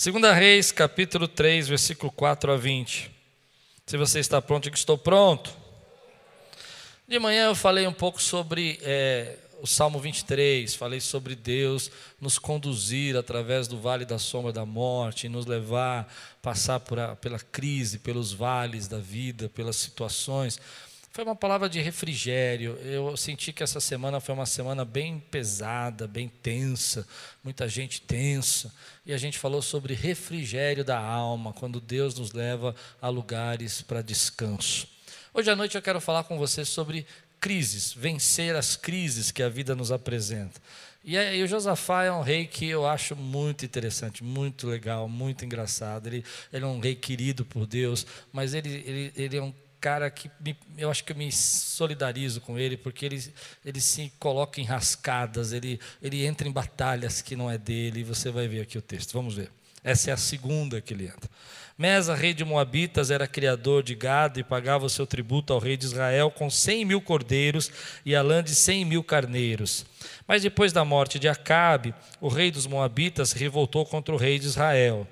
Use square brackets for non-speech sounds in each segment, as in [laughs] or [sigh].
Segunda Reis, capítulo 3, versículo 4 a 20. Se você está pronto, diga estou pronto. De manhã eu falei um pouco sobre é, o Salmo 23, falei sobre Deus nos conduzir através do vale da sombra da morte, nos levar, passar a, pela crise, pelos vales da vida, pelas situações. Foi uma palavra de refrigério. Eu senti que essa semana foi uma semana bem pesada, bem tensa, muita gente tensa. E a gente falou sobre refrigério da alma, quando Deus nos leva a lugares para descanso. Hoje à noite eu quero falar com você sobre crises, vencer as crises que a vida nos apresenta. E, aí, o Josafá é um rei que eu acho muito interessante, muito legal, muito engraçado. Ele, ele é um rei querido por Deus, mas ele, ele, ele é um cara que me, eu acho que eu me solidarizo com ele, porque ele, ele se coloca em rascadas, ele, ele entra em batalhas que não é dele, você vai ver aqui o texto. Vamos ver. Essa é a segunda que ele entra. Mesa, rei de Moabitas, era criador de gado e pagava o seu tributo ao rei de Israel com cem mil cordeiros e a lã de cem mil carneiros. Mas depois da morte de Acabe, o rei dos Moabitas revoltou contra o rei de Israel.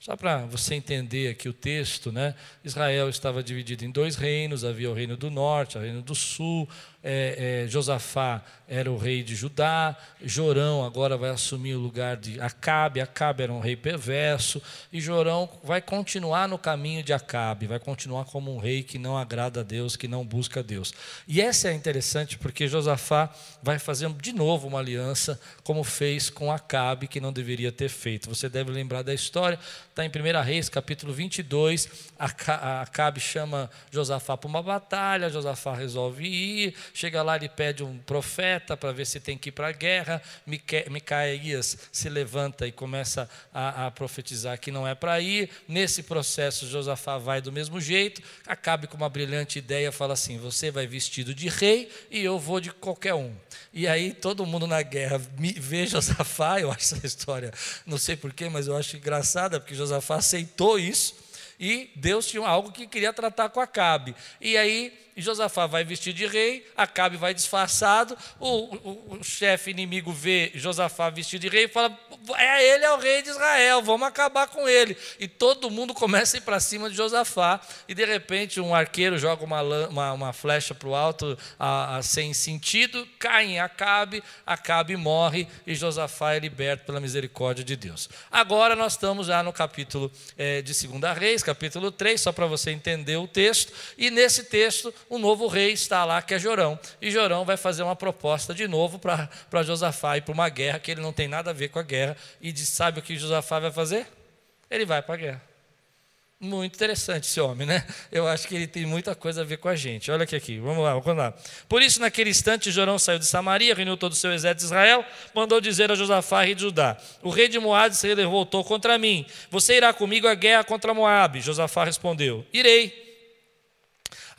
Só para você entender aqui o texto, né? Israel estava dividido em dois reinos: havia o reino do norte, o reino do sul. É, é, Josafá era o rei de Judá, Jorão agora vai assumir o lugar de Acabe. Acabe era um rei perverso, e Jorão vai continuar no caminho de Acabe, vai continuar como um rei que não agrada a Deus, que não busca a Deus. E essa é interessante porque Josafá vai fazer de novo uma aliança, como fez com Acabe, que não deveria ter feito. Você deve lembrar da história, está em 1 Reis, capítulo 22. Acabe chama Josafá para uma batalha, Josafá resolve ir, chega lá, ele pede um profeta para ver se tem que ir para a guerra. Micaías se levanta e começa a, a profetizar que não é para ir. Nesse processo, Josafá vai do mesmo jeito, Acabe com uma brilhante ideia, fala assim: Você vai vestido de rei e eu vou de qualquer um. E aí todo mundo na guerra vê Josafá, eu acho essa história, não sei porquê, mas eu acho engraçada, porque Josafá aceitou isso e Deus tinha algo que queria tratar com Acabe. E aí Josafá vai vestir de rei, Acabe vai disfarçado, o, o, o chefe inimigo vê Josafá vestido de rei e fala: é ele é o rei de Israel, vamos acabar com ele. E todo mundo começa a ir para cima de Josafá, e de repente um arqueiro joga uma, uma, uma flecha para o alto a, a, sem sentido, cai em Acabe, Acabe morre e Josafá é liberto pela misericórdia de Deus. Agora nós estamos já no capítulo é, de 2 Reis, capítulo 3, só para você entender o texto. E nesse texto, o novo rei está lá, que é Jorão. E Jorão vai fazer uma proposta de novo para Josafá ir para uma guerra que ele não tem nada a ver com a guerra. E diz, sabe o que Josafá vai fazer? Ele vai para a guerra. Muito interessante esse homem, né? Eu acho que ele tem muita coisa a ver com a gente. Olha aqui, aqui. Vamos lá, vamos lá. Por isso, naquele instante, Jorão saiu de Samaria, reuniu todo o seu exército de Israel, mandou dizer a Josafá, rei de Judá: O rei de Moabe se revoltou contra mim. Você irá comigo à guerra contra Moabe? Josafá respondeu: Irei.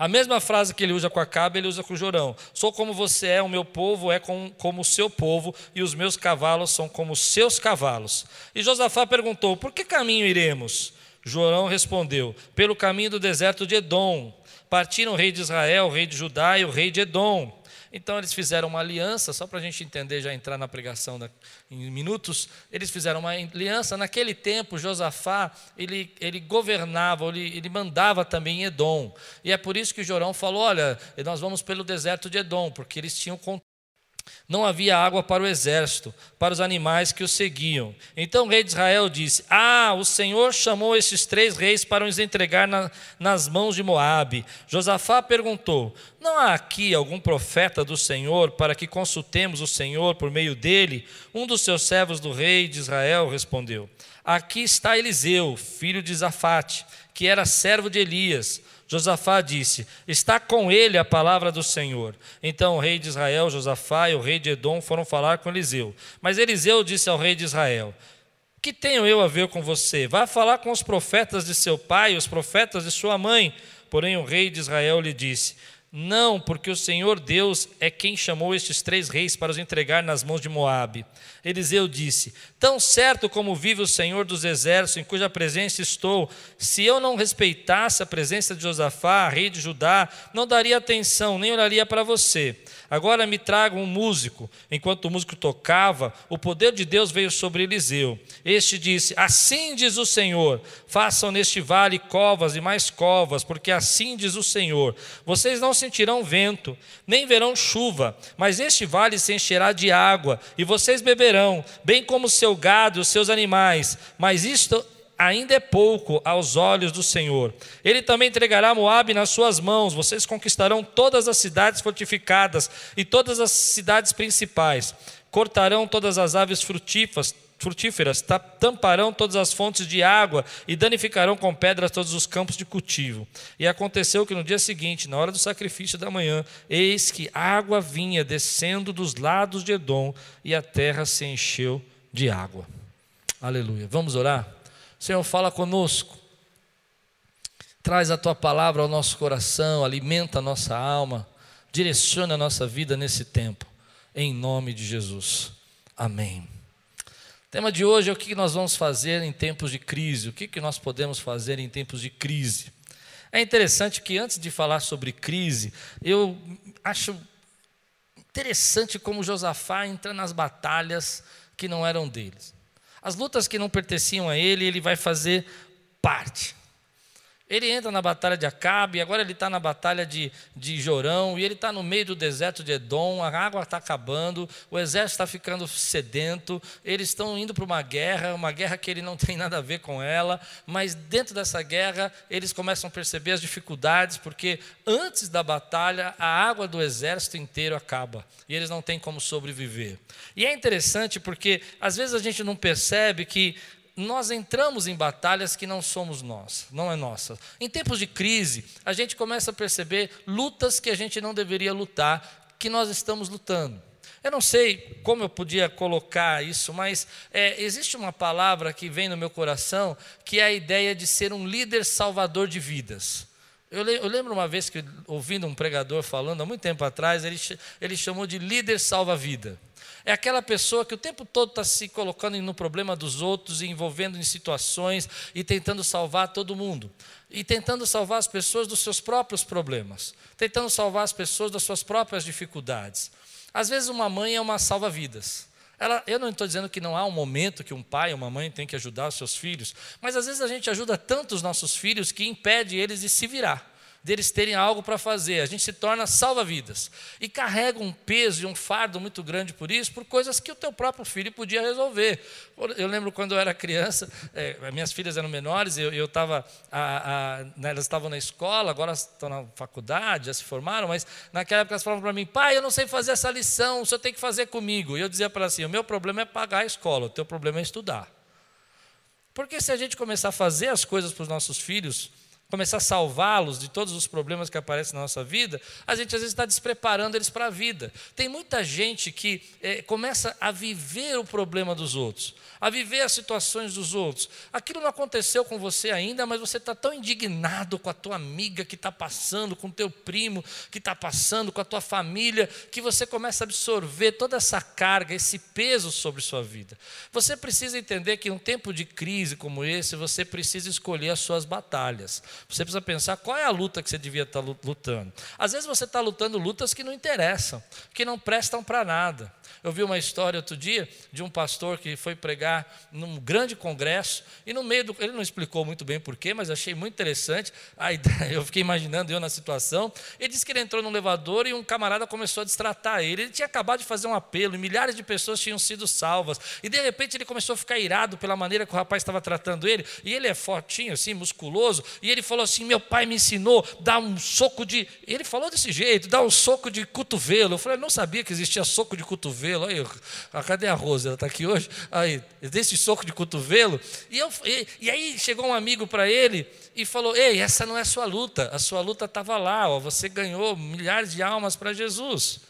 A mesma frase que ele usa com Acabe, ele usa com Jorão. Sou como você é, o meu povo é como o seu povo, e os meus cavalos são como os seus cavalos. E Josafá perguntou: Por que caminho iremos? Jorão respondeu: Pelo caminho do deserto de Edom. Partiram o rei de Israel, o rei de Judá e o rei de Edom. Então eles fizeram uma aliança, só para a gente entender, já entrar na pregação da, em minutos, eles fizeram uma aliança. Naquele tempo, Josafá, ele, ele governava, ele, ele mandava também em Edom. E é por isso que Jorão falou: olha, nós vamos pelo deserto de Edom, porque eles tinham não havia água para o exército, para os animais que o seguiam. Então o rei de Israel disse: Ah, o Senhor chamou esses três reis para os entregar na, nas mãos de Moabe. Josafá perguntou: Não há aqui algum profeta do Senhor para que consultemos o Senhor por meio dele? Um dos seus servos do rei de Israel respondeu: Aqui está Eliseu, filho de Zafate, que era servo de Elias. Josafá disse: Está com ele a palavra do Senhor. Então o rei de Israel, Josafá e o rei de Edom foram falar com Eliseu. Mas Eliseu disse ao rei de Israel: Que tenho eu a ver com você? Vá falar com os profetas de seu pai, os profetas de sua mãe. Porém o rei de Israel lhe disse: Não, porque o Senhor Deus é quem chamou estes três reis para os entregar nas mãos de Moabe. Eliseu disse: Tão certo como vive o Senhor dos exércitos, em cuja presença estou, se eu não respeitasse a presença de Josafá, rei de Judá, não daria atenção, nem olharia para você. Agora me traga um músico. Enquanto o músico tocava, o poder de Deus veio sobre Eliseu. Este disse: Assim diz o Senhor: façam neste vale covas e mais covas, porque assim diz o Senhor: vocês não sentirão vento, nem verão chuva, mas este vale se encherá de água, e vocês beberão, bem como o seu gado e os seus animais. Mas isto ainda é pouco aos olhos do Senhor. Ele também entregará Moabe nas suas mãos. Vocês conquistarão todas as cidades fortificadas e todas as cidades principais. Cortarão todas as aves frutíferas, frutíferas, tamparão todas as fontes de água e danificarão com pedras todos os campos de cultivo. E aconteceu que no dia seguinte, na hora do sacrifício da manhã, eis que água vinha descendo dos lados de Edom e a terra se encheu de água. Aleluia. Vamos orar? Senhor, fala conosco. Traz a tua palavra ao nosso coração, alimenta a nossa alma, direciona a nossa vida nesse tempo, em nome de Jesus. Amém. O tema de hoje é o que nós vamos fazer em tempos de crise, o que nós podemos fazer em tempos de crise. É interessante que antes de falar sobre crise, eu acho interessante como Josafá entra nas batalhas que não eram deles. As lutas que não pertenciam a ele, ele vai fazer parte. Ele entra na batalha de Acabe, agora ele está na batalha de, de Jorão, e ele está no meio do deserto de Edom, a água está acabando, o exército está ficando sedento, eles estão indo para uma guerra, uma guerra que ele não [laughs] tem nada a ver com ela, mas dentro dessa guerra eles começam a perceber as dificuldades, porque antes da batalha a água do exército inteiro acaba, e eles não têm como sobreviver. E é interessante porque às vezes a gente não percebe que nós entramos em batalhas que não somos nós, não é nossa. Em tempos de crise, a gente começa a perceber lutas que a gente não deveria lutar, que nós estamos lutando. Eu não sei como eu podia colocar isso, mas é, existe uma palavra que vem no meu coração que é a ideia de ser um líder salvador de vidas. Eu, eu lembro uma vez que, ouvindo um pregador falando, há muito tempo atrás, ele, ele chamou de líder salva-vida. É aquela pessoa que o tempo todo está se colocando no problema dos outros e envolvendo em situações e tentando salvar todo mundo. E tentando salvar as pessoas dos seus próprios problemas. Tentando salvar as pessoas das suas próprias dificuldades. Às vezes, uma mãe é uma salva-vidas. Ela, eu não estou dizendo que não há um momento que um pai ou uma mãe tem que ajudar os seus filhos, mas às vezes a gente ajuda tanto os nossos filhos que impede eles de se virar deles terem algo para fazer. A gente se torna salva-vidas. E carrega um peso e um fardo muito grande por isso, por coisas que o teu próprio filho podia resolver. Eu lembro quando eu era criança, [laughs] é, minhas filhas eram menores, eu estava, né, elas estavam na escola, agora estão na faculdade, já se formaram, mas naquela época elas falavam para mim, pai, eu não sei fazer essa lição, o senhor tem que fazer comigo. E eu dizia para assim, o meu problema é pagar a escola, o teu problema é estudar. Porque se a gente começar a fazer as coisas para os nossos filhos, começar a salvá-los de todos os problemas que aparecem na nossa vida, a gente às vezes está despreparando eles para a vida. Tem muita gente que é, começa a viver o problema dos outros, a viver as situações dos outros. Aquilo não aconteceu com você ainda, mas você está tão indignado com a tua amiga que está passando, com o teu primo que está passando, com a tua família, que você começa a absorver toda essa carga, esse peso sobre sua vida. Você precisa entender que em um tempo de crise como esse, você precisa escolher as suas batalhas. Você precisa pensar qual é a luta que você devia estar lutando. Às vezes você está lutando lutas que não interessam, que não prestam para nada. Eu vi uma história outro dia de um pastor que foi pregar num grande congresso e no meio do. Ele não explicou muito bem porquê, mas achei muito interessante. Aí [laughs] eu fiquei imaginando eu na situação. Ele disse que ele entrou no elevador e um camarada começou a destratar ele. Ele tinha acabado de fazer um apelo e milhares de pessoas tinham sido salvas. E de repente ele começou a ficar irado pela maneira que o rapaz estava tratando ele. E ele é fortinho, assim, musculoso. E ele falou assim: Meu pai me ensinou, dá um soco de. Ele falou desse jeito, dá um soco de cotovelo. Eu falei: não sabia que existia soco de cotovelo. Aí, cadê a Rosa? Ela está aqui hoje? Aí, desse soco de cotovelo. E, eu, e, e aí chegou um amigo para ele e falou: Ei, essa não é a sua luta. A sua luta estava lá, ó, você ganhou milhares de almas para Jesus.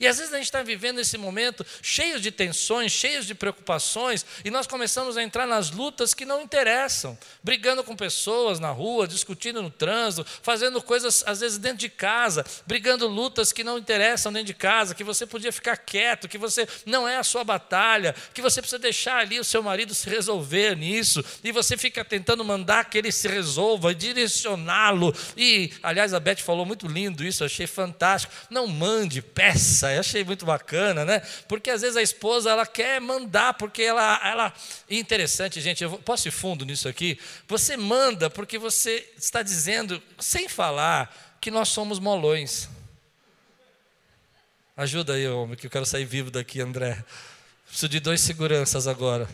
E às vezes a gente está vivendo esse momento cheio de tensões, cheios de preocupações, e nós começamos a entrar nas lutas que não interessam, brigando com pessoas na rua, discutindo no trânsito, fazendo coisas às vezes dentro de casa, brigando lutas que não interessam dentro de casa, que você podia ficar quieto, que você não é a sua batalha, que você precisa deixar ali o seu marido se resolver nisso, e você fica tentando mandar que ele se resolva, direcioná-lo. E, aliás, a Beth falou muito lindo isso, achei fantástico. Não mande, peça eu achei muito bacana, né? Porque às vezes a esposa ela quer mandar, porque ela. ela... Interessante, gente, eu posso ir fundo nisso aqui? Você manda porque você está dizendo, sem falar, que nós somos molões. Ajuda aí, homem, que eu quero sair vivo daqui, André. Preciso de dois seguranças agora.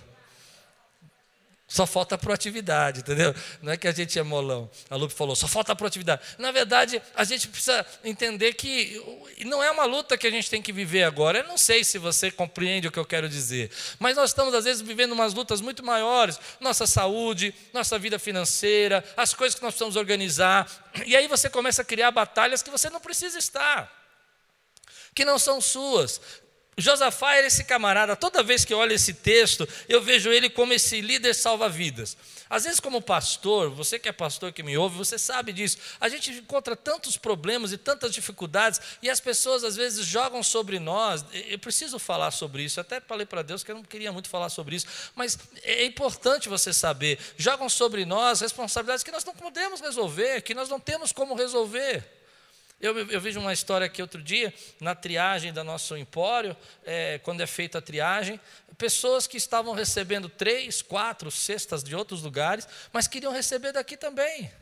Só falta proatividade, entendeu? Não é que a gente é molão. A Lupe falou, só falta proatividade. Na verdade, a gente precisa entender que não é uma luta que a gente tem que viver agora. Eu não sei se você compreende o que eu quero dizer. Mas nós estamos, às vezes, vivendo umas lutas muito maiores. Nossa saúde, nossa vida financeira, as coisas que nós precisamos organizar. E aí você começa a criar batalhas que você não precisa estar. Que não são suas. Josafá era esse camarada, toda vez que eu olho esse texto, eu vejo ele como esse líder salva-vidas. Às vezes, como pastor, você que é pastor que me ouve, você sabe disso. A gente encontra tantos problemas e tantas dificuldades, e as pessoas às vezes jogam sobre nós. Eu preciso falar sobre isso, até falei para Deus que eu não queria muito falar sobre isso, mas é importante você saber. Jogam sobre nós responsabilidades que nós não podemos resolver, que nós não temos como resolver. Eu, eu vejo uma história aqui outro dia, na triagem da nosso empório, é, quando é feita a triagem, pessoas que estavam recebendo três, quatro cestas de outros lugares, mas queriam receber daqui também.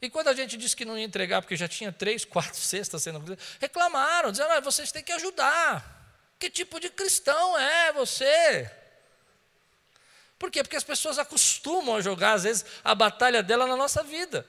E quando a gente disse que não ia entregar, porque já tinha três, quatro cestas sendo reclamaram, dizendo, ah, vocês têm que ajudar. Que tipo de cristão é você? Por quê? Porque as pessoas acostumam a jogar, às vezes, a batalha dela na nossa vida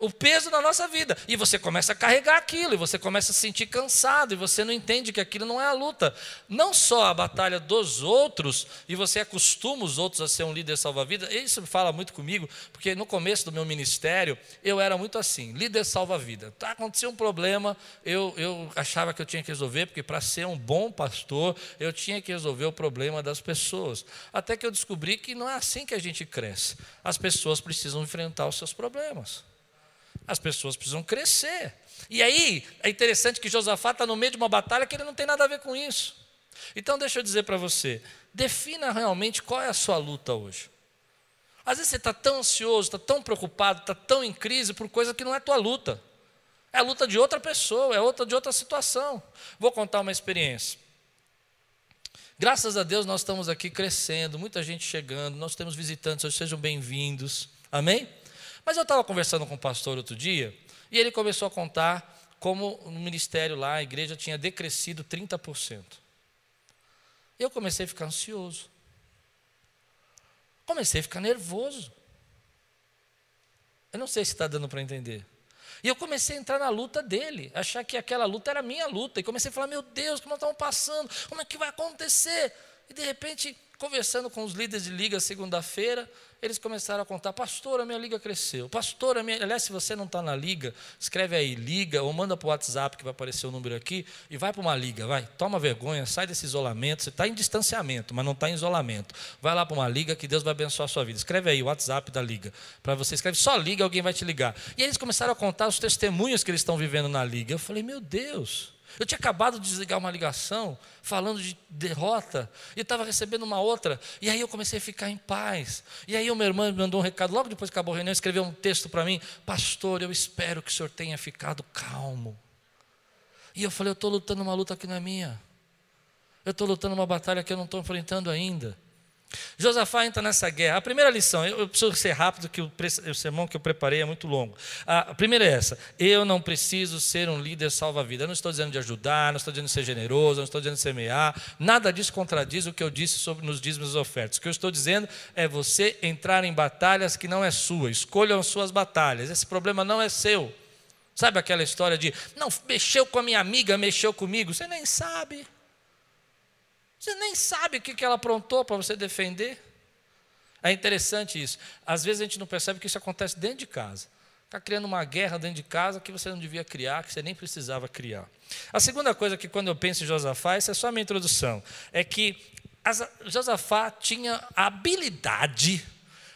o peso da nossa vida. E você começa a carregar aquilo, e você começa a se sentir cansado, e você não entende que aquilo não é a luta. Não só a batalha dos outros, e você acostuma os outros a ser um líder salva-vida. Isso fala muito comigo, porque no começo do meu ministério, eu era muito assim, líder salva-vida. Tá, aconteceu um problema, eu, eu achava que eu tinha que resolver, porque para ser um bom pastor, eu tinha que resolver o problema das pessoas. Até que eu descobri que não é assim que a gente cresce. As pessoas precisam enfrentar os seus problemas. As pessoas precisam crescer. E aí, é interessante que Josafá está no meio de uma batalha que ele não tem nada a ver com isso. Então, deixa eu dizer para você: defina realmente qual é a sua luta hoje. Às vezes você está tão ansioso, está tão preocupado, está tão em crise por coisa que não é tua luta. É a luta de outra pessoa, é outra de outra situação. Vou contar uma experiência. Graças a Deus nós estamos aqui crescendo, muita gente chegando, nós temos visitantes, sejam bem-vindos. Amém? Mas eu estava conversando com o pastor outro dia, e ele começou a contar como no ministério lá, a igreja tinha decrescido 30%. Eu comecei a ficar ansioso. Comecei a ficar nervoso. Eu não sei se está dando para entender. E eu comecei a entrar na luta dele, achar que aquela luta era minha luta. E comecei a falar: meu Deus, como nós estamos passando? Como é que vai acontecer? E de repente, conversando com os líderes de liga segunda-feira, eles começaram a contar, pastor, a minha liga cresceu. Pastor, a minha... aliás, se você não está na liga, escreve aí, liga, ou manda para o WhatsApp, que vai aparecer o número aqui, e vai para uma liga, vai, toma vergonha, sai desse isolamento, você está em distanciamento, mas não está em isolamento. Vai lá para uma liga que Deus vai abençoar a sua vida. Escreve aí o WhatsApp da liga, para você escreve só liga, alguém vai te ligar. E eles começaram a contar os testemunhos que eles estão vivendo na liga. Eu falei, meu Deus, eu tinha acabado de desligar uma ligação falando de derrota e estava recebendo uma outra. E aí eu comecei a ficar em paz. E aí meu irmão me mandou um recado, logo depois que acabou a reunião, escreveu um texto para mim: Pastor, eu espero que o senhor tenha ficado calmo. E eu falei: Eu estou lutando uma luta que não é minha. Eu estou lutando uma batalha que eu não estou enfrentando ainda. Josafá entra nessa guerra. A primeira lição, eu preciso ser rápido, que o, o sermão que eu preparei é muito longo. A primeira é essa: eu não preciso ser um líder salva-vida. Eu não estou dizendo de ajudar, não estou dizendo de ser generoso, não estou dizendo de semear. Nada disso contradiz o que eu disse sobre nos dízimos e ofertas. O que eu estou dizendo é você entrar em batalhas que não é sua. Escolham suas batalhas. Esse problema não é seu. Sabe aquela história de, não, mexeu com a minha amiga, mexeu comigo? Você nem sabe. Você nem sabe o que ela aprontou para você defender. É interessante isso. Às vezes a gente não percebe que isso acontece dentro de casa. Ficar criando uma guerra dentro de casa que você não devia criar, que você nem precisava criar. A segunda coisa que quando eu penso em Josafá, essa é só a minha introdução, é que Josafá tinha a habilidade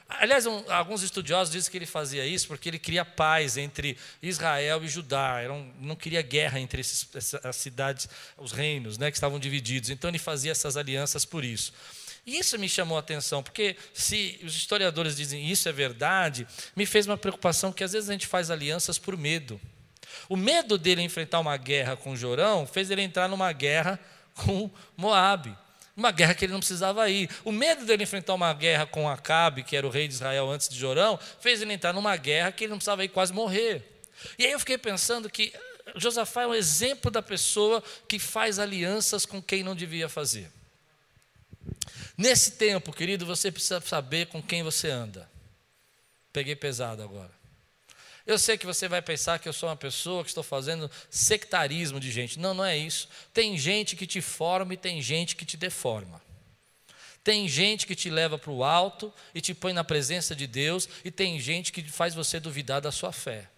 Aliás, um, alguns estudiosos dizem que ele fazia isso porque ele queria paz entre Israel e Judá. Um, não queria guerra entre esses, as cidades, os reinos né, que estavam divididos. Então ele fazia essas alianças por isso. E isso me chamou a atenção, porque se os historiadores dizem isso é verdade, me fez uma preocupação que às vezes a gente faz alianças por medo. O medo dele enfrentar uma guerra com Jorão fez ele entrar numa guerra com Moabe. Uma guerra que ele não precisava ir. O medo dele enfrentar uma guerra com Acabe, que era o rei de Israel antes de Jorão, fez ele entrar numa guerra que ele não precisava ir quase morrer. E aí eu fiquei pensando que Josafá é um exemplo da pessoa que faz alianças com quem não devia fazer. Nesse tempo, querido, você precisa saber com quem você anda. Peguei pesado agora. Eu sei que você vai pensar que eu sou uma pessoa que estou fazendo sectarismo de gente. Não, não é isso. Tem gente que te forma e tem gente que te deforma. Tem gente que te leva para o alto e te põe na presença de Deus, e tem gente que faz você duvidar da sua fé.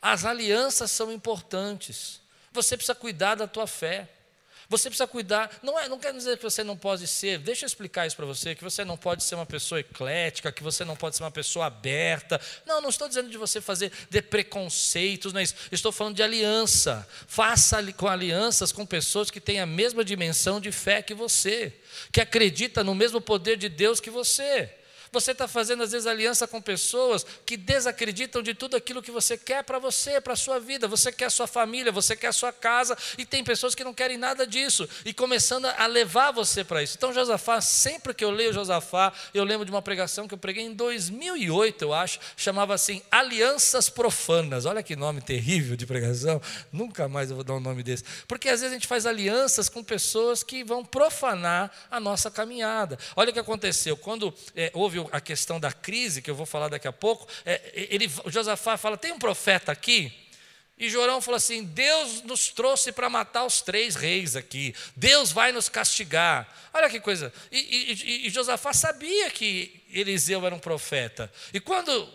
As alianças são importantes. Você precisa cuidar da tua fé. Você precisa cuidar. Não, é, não quer dizer que você não pode ser. Deixa eu explicar isso para você: que você não pode ser uma pessoa eclética, que você não pode ser uma pessoa aberta. Não, não estou dizendo de você fazer de preconceitos, não é isso. Estou falando de aliança. Faça com alianças com pessoas que têm a mesma dimensão de fé que você, que acredita no mesmo poder de Deus que você. Você está fazendo, às vezes, aliança com pessoas que desacreditam de tudo aquilo que você quer para você, para a sua vida. Você quer a sua família, você quer a sua casa, e tem pessoas que não querem nada disso, e começando a levar você para isso. Então, Josafá, sempre que eu leio Josafá, eu lembro de uma pregação que eu preguei em 2008, eu acho, chamava assim Alianças Profanas. Olha que nome terrível de pregação, nunca mais eu vou dar um nome desse. Porque às vezes a gente faz alianças com pessoas que vão profanar a nossa caminhada. Olha o que aconteceu, quando é, houve a questão da crise, que eu vou falar daqui a pouco, é, ele, Josafá fala: tem um profeta aqui? E Jorão falou assim: Deus nos trouxe para matar os três reis aqui, Deus vai nos castigar. Olha que coisa. E, e, e Josafá sabia que Eliseu era um profeta. E quando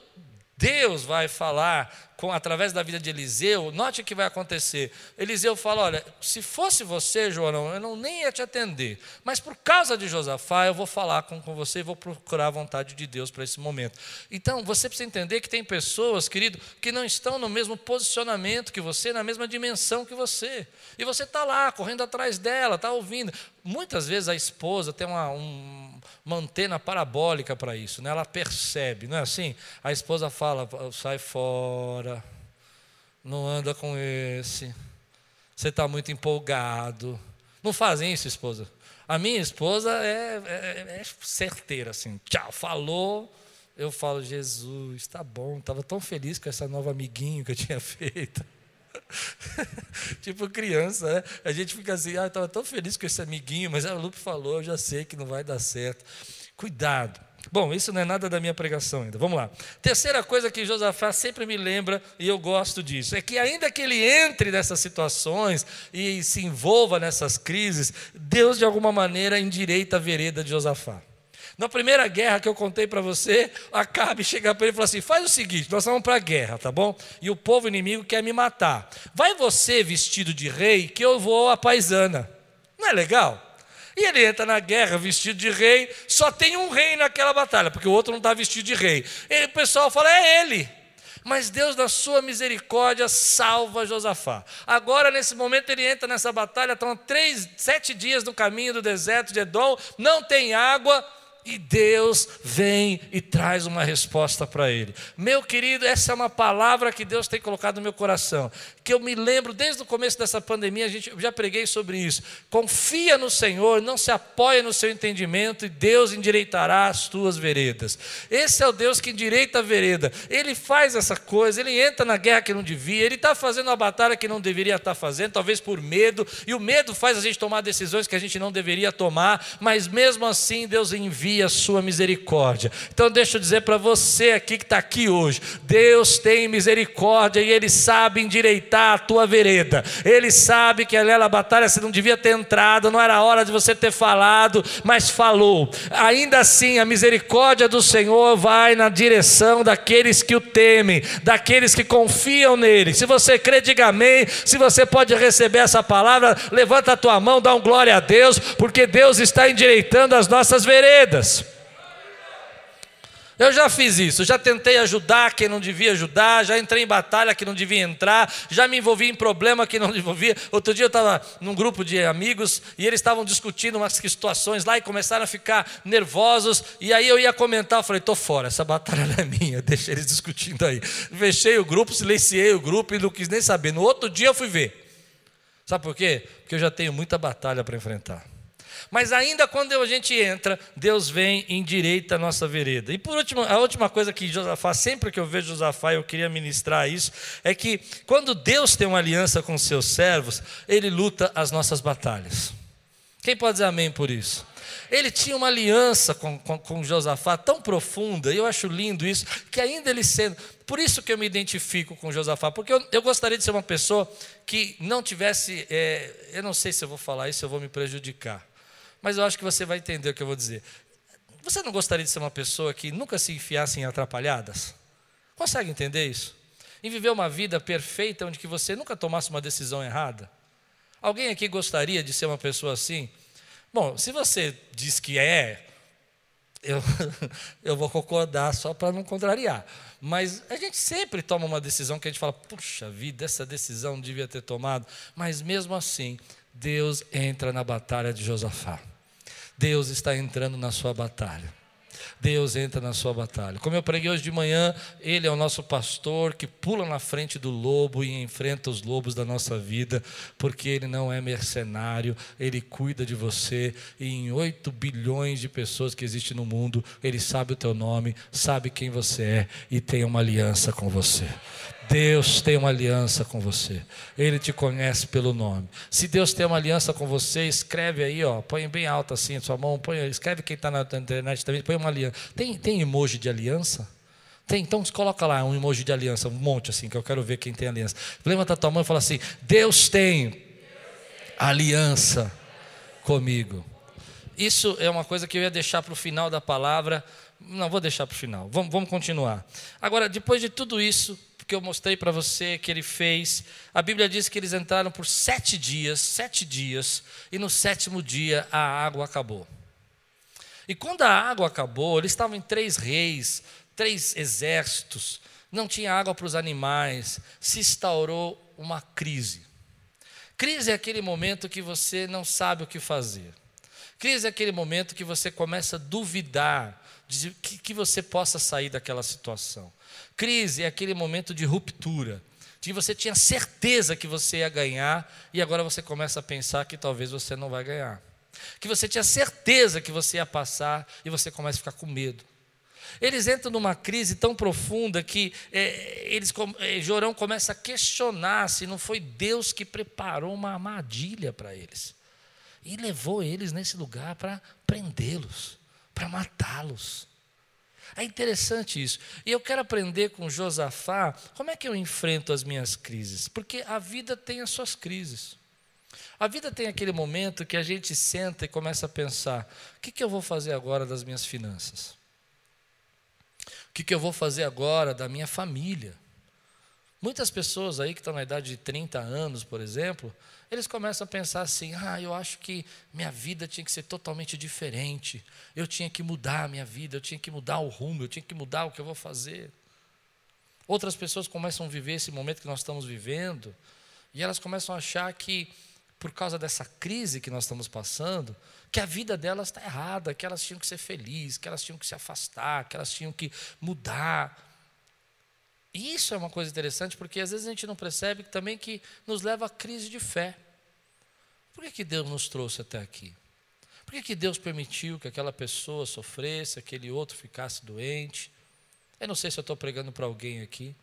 Deus vai falar com, através da vida de Eliseu, note o que vai acontecer. Eliseu fala: Olha, se fosse você, João, eu não nem ia te atender, mas por causa de Josafá, eu vou falar com, com você e vou procurar a vontade de Deus para esse momento. Então, você precisa entender que tem pessoas, querido, que não estão no mesmo posicionamento que você, na mesma dimensão que você, e você está lá, correndo atrás dela, está ouvindo. Muitas vezes a esposa tem uma, um, uma antena parabólica para isso, né? ela percebe, não é assim? A esposa fala: sai fora não anda com esse, você está muito empolgado. Não fazem isso, esposa. A minha esposa é, é, é certeira, assim, tchau, falou, eu falo, Jesus, tá bom, estava tão feliz com essa nova amiguinho que eu tinha [laughs] feito. tipo criança, né? A gente fica assim, ah, estava tão feliz com esse amiguinho, mas a Lupe falou, eu já sei que não vai dar certo. Cuidado. Bom, isso não é nada da minha pregação ainda. Vamos lá. Terceira coisa que Josafá sempre me lembra, e eu gosto disso, é que ainda que ele entre nessas situações e se envolva nessas crises, Deus de alguma maneira endireita a vereda de Josafá. Na primeira guerra que eu contei para você, Acabe chega para ele e fala assim: faz o seguinte, nós vamos para a guerra, tá bom? E o povo inimigo quer me matar. Vai você vestido de rei, que eu vou à paisana. Não é legal? E ele entra na guerra vestido de rei, só tem um rei naquela batalha, porque o outro não está vestido de rei. E o pessoal fala: é ele. Mas Deus, na sua misericórdia, salva Josafá. Agora, nesse momento, ele entra nessa batalha, estão três, sete dias no caminho do deserto de Edom, não tem água, e Deus vem e traz uma resposta para ele. Meu querido, essa é uma palavra que Deus tem colocado no meu coração, que eu me lembro desde o começo dessa pandemia, a gente já preguei sobre isso. Confia no Senhor, não se apoia no seu entendimento e Deus endireitará as tuas veredas. Esse é o Deus que endireita a vereda. Ele faz essa coisa, ele entra na guerra que não devia, ele está fazendo uma batalha que não deveria estar fazendo, talvez por medo, e o medo faz a gente tomar decisões que a gente não deveria tomar, mas mesmo assim Deus envia a sua misericórdia. Então, deixa eu dizer para você aqui que está aqui hoje: Deus tem misericórdia e Ele sabe endireitar a tua vereda. Ele sabe que aquela batalha você não devia ter entrado, não era hora de você ter falado, mas falou. Ainda assim, a misericórdia do Senhor vai na direção daqueles que o temem, daqueles que confiam nele. Se você crê, diga amém. Se você pode receber essa palavra, levanta a tua mão, dá um glória a Deus, porque Deus está endireitando as nossas veredas. Eu já fiz isso, já tentei ajudar quem não devia ajudar, já entrei em batalha que não devia entrar, já me envolvi em problema que não [laughs] envolvia. Outro dia eu estava num grupo de amigos e eles estavam discutindo umas situações lá e começaram a ficar nervosos. E aí eu ia comentar, eu falei: estou fora, essa batalha não é minha, [laughs] deixa eles discutindo aí. Fechei o grupo, silenciei o grupo e não quis nem saber. No outro dia eu fui ver. Sabe por quê? Porque eu já tenho muita batalha para enfrentar. Mas ainda quando a gente entra, Deus vem e endireita a nossa vereda. E por último, a última coisa que Josafá, sempre que eu vejo Josafá, eu queria ministrar isso, é que quando Deus tem uma aliança com seus servos, ele luta as nossas batalhas. Quem pode dizer amém por isso? Ele tinha uma aliança com, com, com Josafá tão profunda, e eu acho lindo isso, que ainda ele sendo. Por isso que eu me identifico com Josafá, porque eu, eu gostaria de ser uma pessoa que não tivesse. É, eu não sei se eu vou falar isso, eu vou me prejudicar mas eu acho que você vai entender o que eu vou dizer. Você não gostaria de ser uma pessoa que nunca se enfiasse em atrapalhadas? Consegue entender isso? Em viver uma vida perfeita onde que você nunca tomasse uma decisão errada? Alguém aqui gostaria de ser uma pessoa assim? Bom, se você diz que é, eu, [laughs] eu vou concordar só para não contrariar. Mas a gente sempre toma uma decisão que a gente fala, puxa vida, essa decisão devia ter tomado. Mas mesmo assim, Deus entra na batalha de Josafá. Deus está entrando na sua batalha. Deus entra na sua batalha. Como eu preguei hoje de manhã, Ele é o nosso pastor que pula na frente do lobo e enfrenta os lobos da nossa vida, porque Ele não é mercenário, Ele cuida de você. E em 8 bilhões de pessoas que existem no mundo, Ele sabe o teu nome, sabe quem você é e tem uma aliança com você. Deus tem uma aliança com você. Ele te conhece pelo nome. Se Deus tem uma aliança com você, escreve aí, ó, põe bem alto assim a sua mão, põe, escreve quem está na internet também, põe uma aliança. Tem, tem emoji de aliança? Tem, então coloca lá um emoji de aliança, um monte assim, que eu quero ver quem tem aliança. Levanta a tua mão e fala assim: Deus tem aliança comigo. Isso é uma coisa que eu ia deixar para o final da palavra. Não, vou deixar para o final. Vamos, vamos continuar. Agora, depois de tudo isso, que eu mostrei para você que ele fez. A Bíblia diz que eles entraram por sete dias, sete dias, e no sétimo dia a água acabou. E quando a água acabou, eles estavam em três reis, três exércitos, não tinha água para os animais, se instaurou uma crise. Crise é aquele momento que você não sabe o que fazer. Crise é aquele momento que você começa a duvidar de que, que você possa sair daquela situação. Crise é aquele momento de ruptura, de você tinha certeza que você ia ganhar e agora você começa a pensar que talvez você não vai ganhar. Que você tinha certeza que você ia passar e você começa a ficar com medo. Eles entram numa crise tão profunda que é, eles, é, Jorão começa a questionar se não foi Deus que preparou uma armadilha para eles. E levou eles nesse lugar para prendê-los, para matá-los. É interessante isso. E eu quero aprender com Josafá como é que eu enfrento as minhas crises. Porque a vida tem as suas crises. A vida tem aquele momento que a gente senta e começa a pensar: o que, que eu vou fazer agora das minhas finanças? O que, que eu vou fazer agora da minha família? Muitas pessoas aí que estão na idade de 30 anos, por exemplo, eles começam a pensar assim: ah, eu acho que minha vida tinha que ser totalmente diferente, eu tinha que mudar a minha vida, eu tinha que mudar o rumo, eu tinha que mudar o que eu vou fazer. Outras pessoas começam a viver esse momento que nós estamos vivendo, e elas começam a achar que, por causa dessa crise que nós estamos passando, que a vida delas está errada, que elas tinham que ser felizes, que elas tinham que se afastar, que elas tinham que mudar. E isso é uma coisa interessante, porque às vezes a gente não percebe também que nos leva à crise de fé. Por que, que Deus nos trouxe até aqui? Por que, que Deus permitiu que aquela pessoa sofresse, aquele outro ficasse doente? Eu não sei se eu estou pregando para alguém aqui.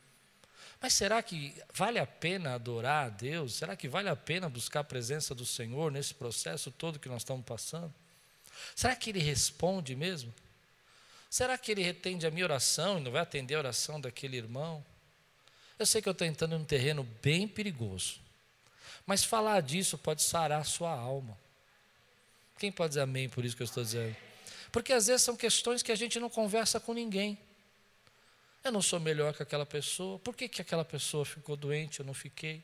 Mas será que vale a pena adorar a Deus? Será que vale a pena buscar a presença do Senhor nesse processo todo que nós estamos passando? Será que Ele responde mesmo? Será que ele atende a minha oração e não vai atender a oração daquele irmão? Eu sei que eu estou entrando num terreno bem perigoso, mas falar disso pode sarar a sua alma. Quem pode dizer amém por isso que eu estou dizendo? Porque às vezes são questões que a gente não conversa com ninguém. Eu não sou melhor que aquela pessoa. Por que, que aquela pessoa ficou doente? Eu não fiquei.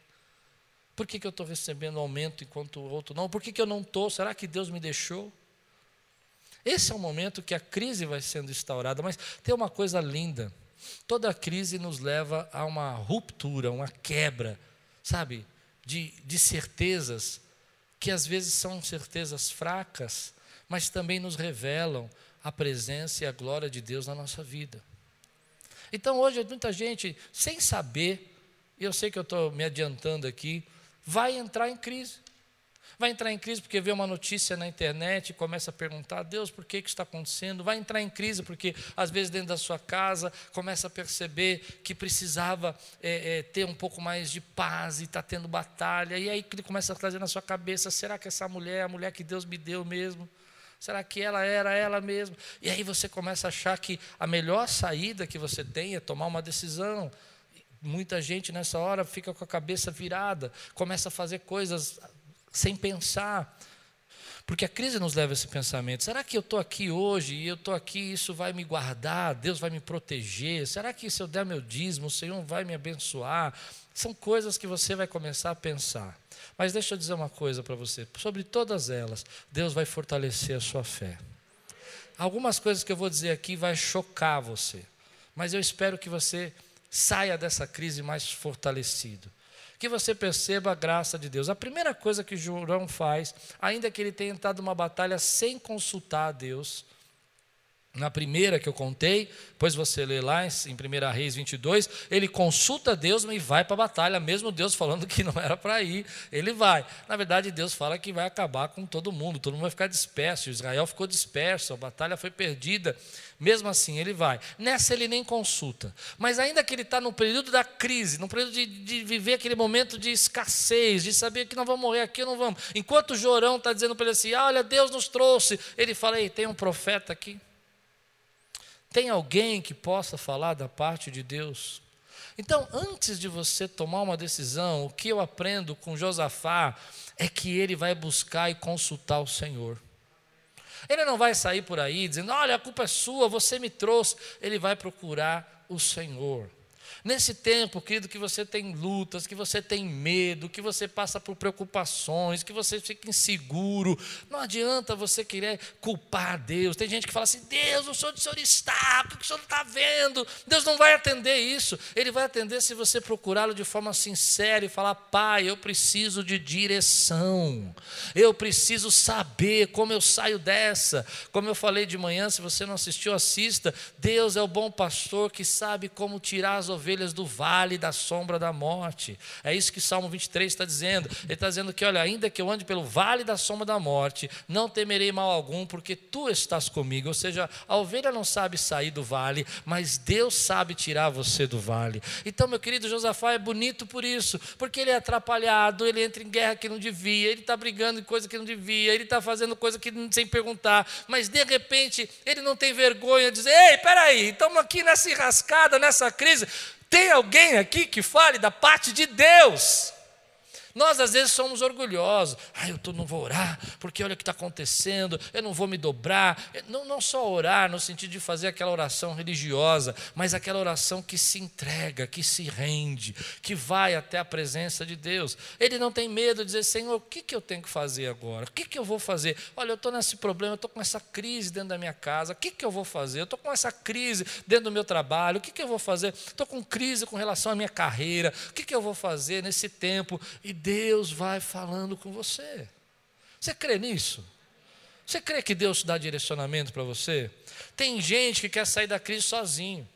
Por que, que eu estou recebendo aumento enquanto o outro não? Por que, que eu não estou? Será que Deus me deixou? Esse é o momento que a crise vai sendo instaurada, mas tem uma coisa linda. Toda crise nos leva a uma ruptura, uma quebra, sabe, de, de certezas, que às vezes são certezas fracas, mas também nos revelam a presença e a glória de Deus na nossa vida. Então hoje muita gente, sem saber, e eu sei que eu estou me adiantando aqui, vai entrar em crise. Vai entrar em crise porque vê uma notícia na internet e começa a perguntar: Deus, por que, que está acontecendo? Vai entrar em crise porque, às vezes, dentro da sua casa, começa a perceber que precisava é, é, ter um pouco mais de paz e está tendo batalha. E aí ele começa a trazer na sua cabeça: será que essa mulher é a mulher que Deus me deu mesmo? Será que ela era ela mesma? E aí você começa a achar que a melhor saída que você tem é tomar uma decisão. Muita gente nessa hora fica com a cabeça virada, começa a fazer coisas sem pensar. Porque a crise nos leva a esse pensamento: será que eu estou aqui hoje e eu estou aqui, isso vai me guardar, Deus vai me proteger? Será que se eu der meu dízimo, o Senhor vai me abençoar? São coisas que você vai começar a pensar. Mas deixa eu dizer uma coisa para você: sobre todas elas, Deus vai fortalecer a sua fé. Algumas coisas que eu vou dizer aqui vai chocar você, mas eu espero que você saia dessa crise mais fortalecido. Que você perceba a graça de Deus. A primeira coisa que João faz, ainda que ele tenha entrado numa batalha sem consultar a Deus, na primeira que eu contei, depois você lê lá em 1 Reis 22, ele consulta Deus e vai para a batalha, mesmo Deus falando que não era para ir, ele vai. Na verdade, Deus fala que vai acabar com todo mundo, todo mundo vai ficar disperso. Israel ficou disperso, a batalha foi perdida. Mesmo assim, ele vai. Nessa ele nem consulta. Mas ainda que ele está no período da crise, no período de, de, viver aquele momento de escassez, de saber que não vamos morrer aqui, não vamos. Enquanto Jorão está dizendo para ele assim: ah, olha, Deus nos trouxe. Ele fala: ei, tem um profeta aqui. Tem alguém que possa falar da parte de Deus? Então, antes de você tomar uma decisão, o que eu aprendo com Josafá é que ele vai buscar e consultar o Senhor. Ele não vai sair por aí dizendo: Olha, a culpa é sua, você me trouxe. Ele vai procurar o Senhor. Nesse tempo, querido, que você tem lutas, que você tem medo, que você passa por preocupações, que você fica inseguro, não adianta você querer culpar Deus. Tem gente que fala assim: Deus, o Senhor, o Senhor está, o que o Senhor não está vendo? Deus não vai atender isso. Ele vai atender se você procurá-lo de forma sincera e falar: Pai, eu preciso de direção, eu preciso saber como eu saio dessa. Como eu falei de manhã, se você não assistiu, assista. Deus é o bom pastor que sabe como tirar as ovelhas ovelhas do vale da sombra da morte. É isso que Salmo 23 está dizendo. Ele está dizendo que, olha, ainda que eu ande pelo vale da sombra da morte, não temerei mal algum, porque tu estás comigo. Ou seja, a ovelha não sabe sair do vale, mas Deus sabe tirar você do vale. Então, meu querido Josafá é bonito por isso, porque ele é atrapalhado, ele entra em guerra que não devia, ele está brigando em coisa que não devia, ele está fazendo coisa que sem perguntar, mas de repente ele não tem vergonha de dizer: Ei, peraí, estamos aqui nessa enrascada, nessa crise, tem alguém aqui que fale da parte de Deus? Nós às vezes somos orgulhosos. Ah, eu tô, não vou orar, porque olha o que está acontecendo, eu não vou me dobrar. Não, não só orar no sentido de fazer aquela oração religiosa, mas aquela oração que se entrega, que se rende, que vai até a presença de Deus. Ele não tem medo de dizer, Senhor, o que, que eu tenho que fazer agora? O que, que eu vou fazer? Olha, eu estou nesse problema, eu estou com essa crise dentro da minha casa, o que, que eu vou fazer? Eu estou com essa crise dentro do meu trabalho, o que, que eu vou fazer? Estou com crise com relação à minha carreira, o que, que eu vou fazer nesse tempo? E Deus vai falando com você. Você crê nisso? Você crê que Deus dá direcionamento para você? Tem gente que quer sair da crise sozinho.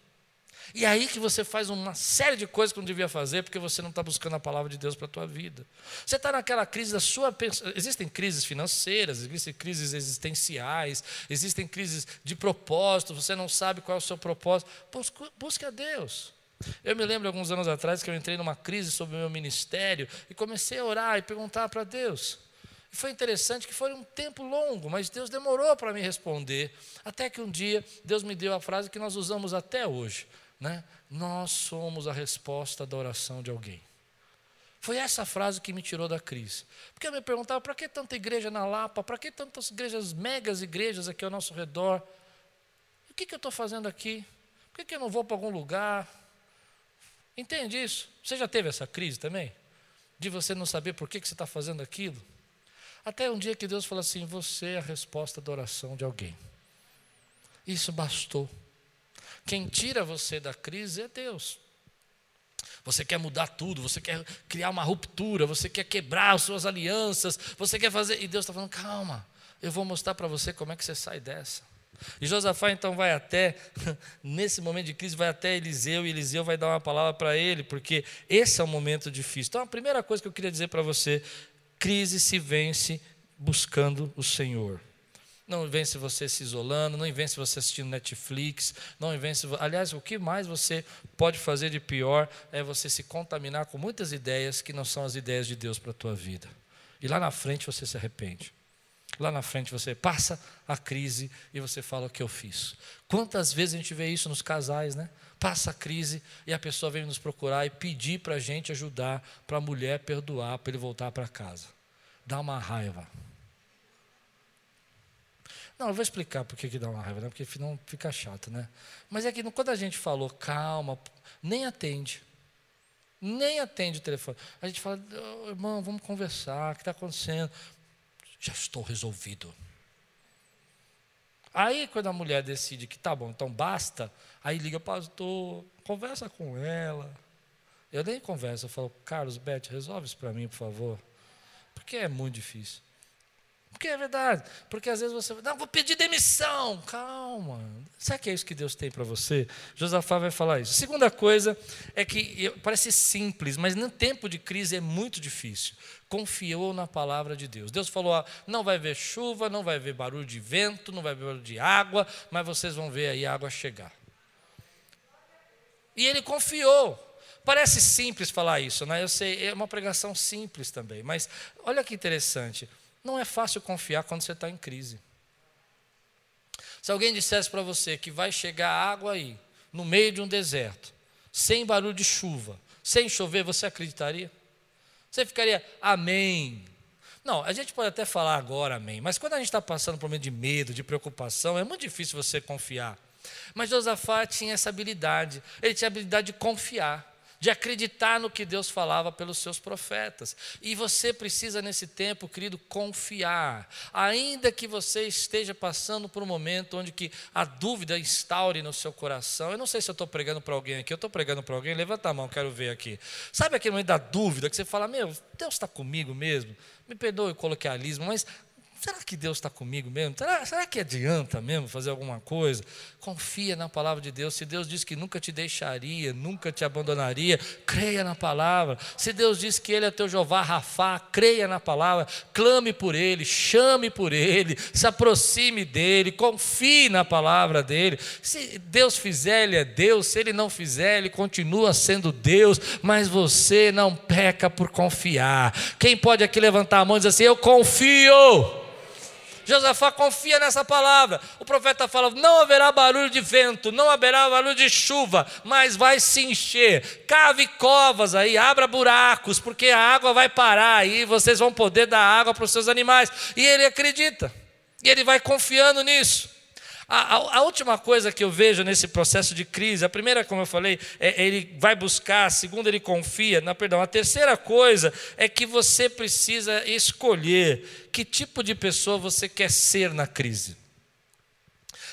E é aí que você faz uma série de coisas que não devia fazer, porque você não está buscando a palavra de Deus para a tua vida. Você está naquela crise da sua. Existem crises financeiras, existem crises existenciais, existem crises de propósito, você não sabe qual é o seu propósito. Busque a Deus. Eu me lembro alguns anos atrás que eu entrei numa crise sobre o meu ministério e comecei a orar e perguntar para Deus. E foi interessante que foi um tempo longo, mas Deus demorou para me responder. Até que um dia Deus me deu a frase que nós usamos até hoje. Né? Nós somos a resposta da oração de alguém. Foi essa frase que me tirou da crise. Porque eu me perguntava, para que tanta igreja na Lapa? Para que tantas igrejas, megas igrejas aqui ao nosso redor? O que, que eu estou fazendo aqui? Por que, que eu não vou para algum lugar? Entende isso? Você já teve essa crise também? De você não saber por que, que você está fazendo aquilo? Até um dia que Deus falou assim: Você é a resposta da oração de alguém. Isso bastou. Quem tira você da crise é Deus. Você quer mudar tudo, você quer criar uma ruptura, você quer quebrar as suas alianças, você quer fazer. E Deus está falando: calma, eu vou mostrar para você como é que você sai dessa. E Josafá então vai até, [laughs] nesse momento de crise, vai até Eliseu, e Eliseu vai dar uma palavra para ele, porque esse é um momento difícil. Então a primeira coisa que eu queria dizer para você: crise se vence buscando o Senhor. Não vence você se isolando, não vence você assistindo Netflix, não vence. Aliás, o que mais você pode fazer de pior é você se contaminar com muitas ideias que não são as ideias de Deus para a tua vida. E lá na frente você se arrepende. Lá na frente você passa a crise e você fala o que eu fiz. Quantas vezes a gente vê isso nos casais, né? Passa a crise e a pessoa vem nos procurar e pedir para a gente ajudar, para a mulher perdoar, para ele voltar para casa. Dá uma raiva. Não, eu vou explicar por que, dá uma raiva, né? porque senão fica chato, né? Mas é que quando a gente falou, calma, nem atende. Nem atende o telefone. A gente fala, oh, irmão, vamos conversar, o que está acontecendo? Já estou resolvido. Aí, quando a mulher decide que tá bom, então basta, aí liga, pastor, conversa com ela. Eu nem converso, eu falo, Carlos, Beth, resolve isso para mim, por favor. Porque é muito difícil. Porque é verdade. Porque às vezes você não, vou pedir demissão. Calma. Será que é isso que Deus tem para você? Josafá vai falar isso. Segunda coisa é que parece simples, mas no tempo de crise é muito difícil. Confiou na palavra de Deus. Deus falou: não vai ver chuva, não vai ver barulho de vento, não vai ver barulho de água, mas vocês vão ver aí a água chegar. E ele confiou. Parece simples falar isso, né? Eu sei, é uma pregação simples também, mas olha que interessante. Não é fácil confiar quando você está em crise. Se alguém dissesse para você que vai chegar água aí, no meio de um deserto, sem barulho de chuva, sem chover, você acreditaria? Você ficaria, amém. Não, a gente pode até falar agora amém, mas quando a gente está passando por um momento de medo, de preocupação, é muito difícil você confiar. Mas Josafá tinha essa habilidade, ele tinha a habilidade de confiar de acreditar no que Deus falava pelos seus profetas. E você precisa, nesse tempo, querido, confiar. Ainda que você esteja passando por um momento onde que a dúvida instaure no seu coração. Eu não sei se eu estou pregando para alguém aqui, eu estou pregando para alguém, levanta a mão, quero ver aqui. Sabe aquele momento da dúvida que você fala, meu, Deus está comigo mesmo? Me perdoe o coloquialismo, mas Será que Deus está comigo mesmo? Será, será, que adianta mesmo fazer alguma coisa? Confia na palavra de Deus. Se Deus diz que nunca te deixaria, nunca te abandonaria, creia na palavra. Se Deus diz que Ele é teu Jeová Rafá, creia na palavra. Clame por Ele, chame por Ele, se aproxime dEle, confie na palavra dEle. Se Deus fizer, Ele é Deus. Se Ele não fizer, Ele continua sendo Deus. Mas você não peca por confiar. Quem pode aqui levantar a mão e dizer assim: Eu confio. Josafá confia nessa palavra. O profeta fala: não haverá barulho de vento, não haverá barulho de chuva, mas vai se encher. Cave covas aí, abra buracos, porque a água vai parar aí, vocês vão poder dar água para os seus animais. E ele acredita, e ele vai confiando nisso. A, a, a, última coisa que eu vejo nesse processo de crise, a primeira, como eu falei, é ele vai buscar, a segunda, ele confia. Não, perdão, a terceira coisa é que você precisa escolher que tipo de pessoa você quer ser na crise.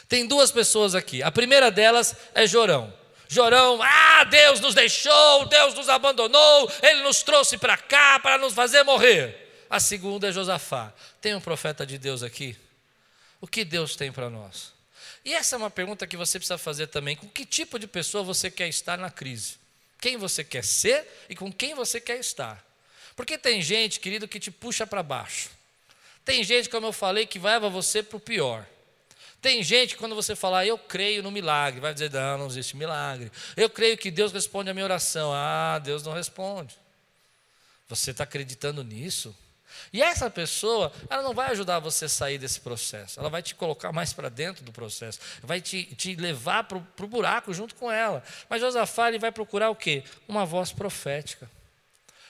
Tem duas pessoas aqui. A primeira delas é Jorão. Jorão, ah, Deus nos deixou, Deus nos abandonou, Ele nos trouxe para cá para nos fazer morrer. A segunda é Josafá. Tem um profeta de Deus aqui? O que Deus tem para nós? E essa é uma pergunta que você precisa fazer também: com que tipo de pessoa você quer estar na crise? Quem você quer ser e com quem você quer estar? Porque tem gente, querido, que te puxa para baixo. Tem gente, como eu falei, que leva você para o pior. Tem gente, quando você falar, eu creio no milagre, vai dizer, não, não existe milagre. Eu creio que Deus responde a minha oração. Ah, Deus não responde. Você está acreditando nisso? E essa pessoa, ela não vai ajudar você a sair desse processo, ela vai te colocar mais para dentro do processo, vai te, te levar para o buraco junto com ela. Mas Josafá ele vai procurar o quê? Uma voz profética.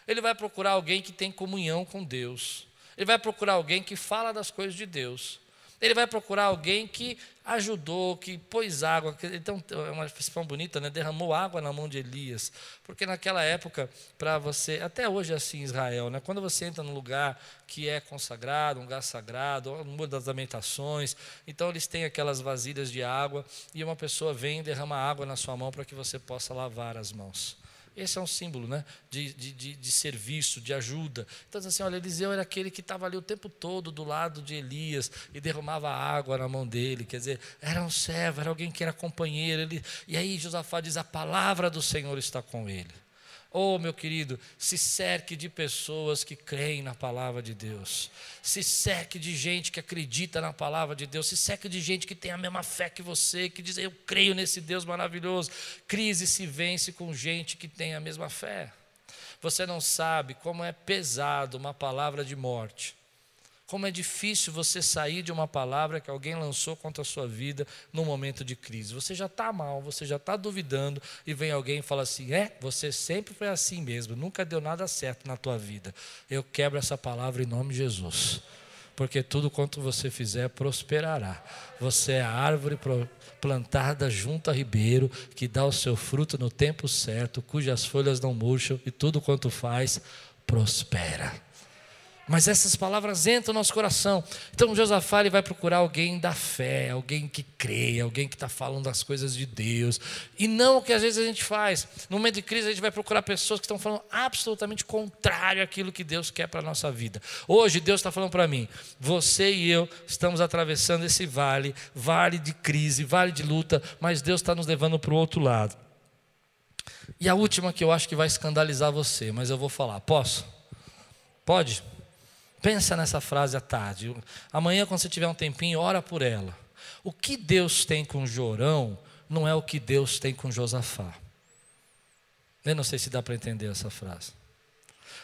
Ele vai procurar alguém que tem comunhão com Deus. Ele vai procurar alguém que fala das coisas de Deus. Ele vai procurar alguém que ajudou, que pôs água. Então, é uma expressão bonita, né? Derramou água na mão de Elias. Porque naquela época, para você, até hoje é assim em Israel, né? Quando você entra num lugar que é consagrado, um lugar sagrado, um muro das lamentações, então eles têm aquelas vasilhas de água e uma pessoa vem e derrama água na sua mão para que você possa lavar as mãos. Esse é um símbolo né? de, de, de, serviço, de ajuda. Então, assim, olha, Eliseu era aquele que estava ali o tempo todo do lado de Elias e derramava água na mão dele. Quer dizer, era um servo, era alguém que era companheiro. Ele, e aí Josafá diz: a palavra do Senhor está com ele. Oh, meu querido, se cerque de pessoas que creem na palavra de Deus. Se cerque de gente que acredita na palavra de Deus. Se cerque de gente que tem a mesma fé que você, que diz: Eu creio nesse Deus maravilhoso. Crise se vence com gente que tem a mesma fé. Você não sabe como é pesado uma palavra de morte como é difícil você sair de uma palavra que alguém lançou contra a sua vida num momento de crise. Você já está mal, você já está duvidando, e vem alguém e fala assim: É, você sempre foi assim mesmo, nunca deu nada certo na tua vida. Eu quebro essa palavra em nome de Jesus, porque tudo quanto você fizer prosperará. Você é a árvore plantada junto a ribeiro, que dá o seu fruto no tempo certo, cujas folhas não murcham, e tudo quanto faz prospera. Mas essas palavras entram no nosso coração. Então Josafá ele vai procurar alguém da fé, alguém que crê, alguém que está falando das coisas de Deus. E não o que às vezes a gente faz. No momento de crise a gente vai procurar pessoas que estão falando absolutamente contrário àquilo que Deus quer para a nossa vida. Hoje Deus está falando para mim, você e eu estamos atravessando esse vale, vale de crise, vale de luta, mas Deus está nos levando para o outro lado. E a última que eu acho que vai escandalizar você, mas eu vou falar. Posso? Pode? Pensa nessa frase à tarde. Amanhã, quando você tiver um tempinho, ora por ela. O que Deus tem com Jorão não é o que Deus tem com Josafá. Eu não sei se dá para entender essa frase.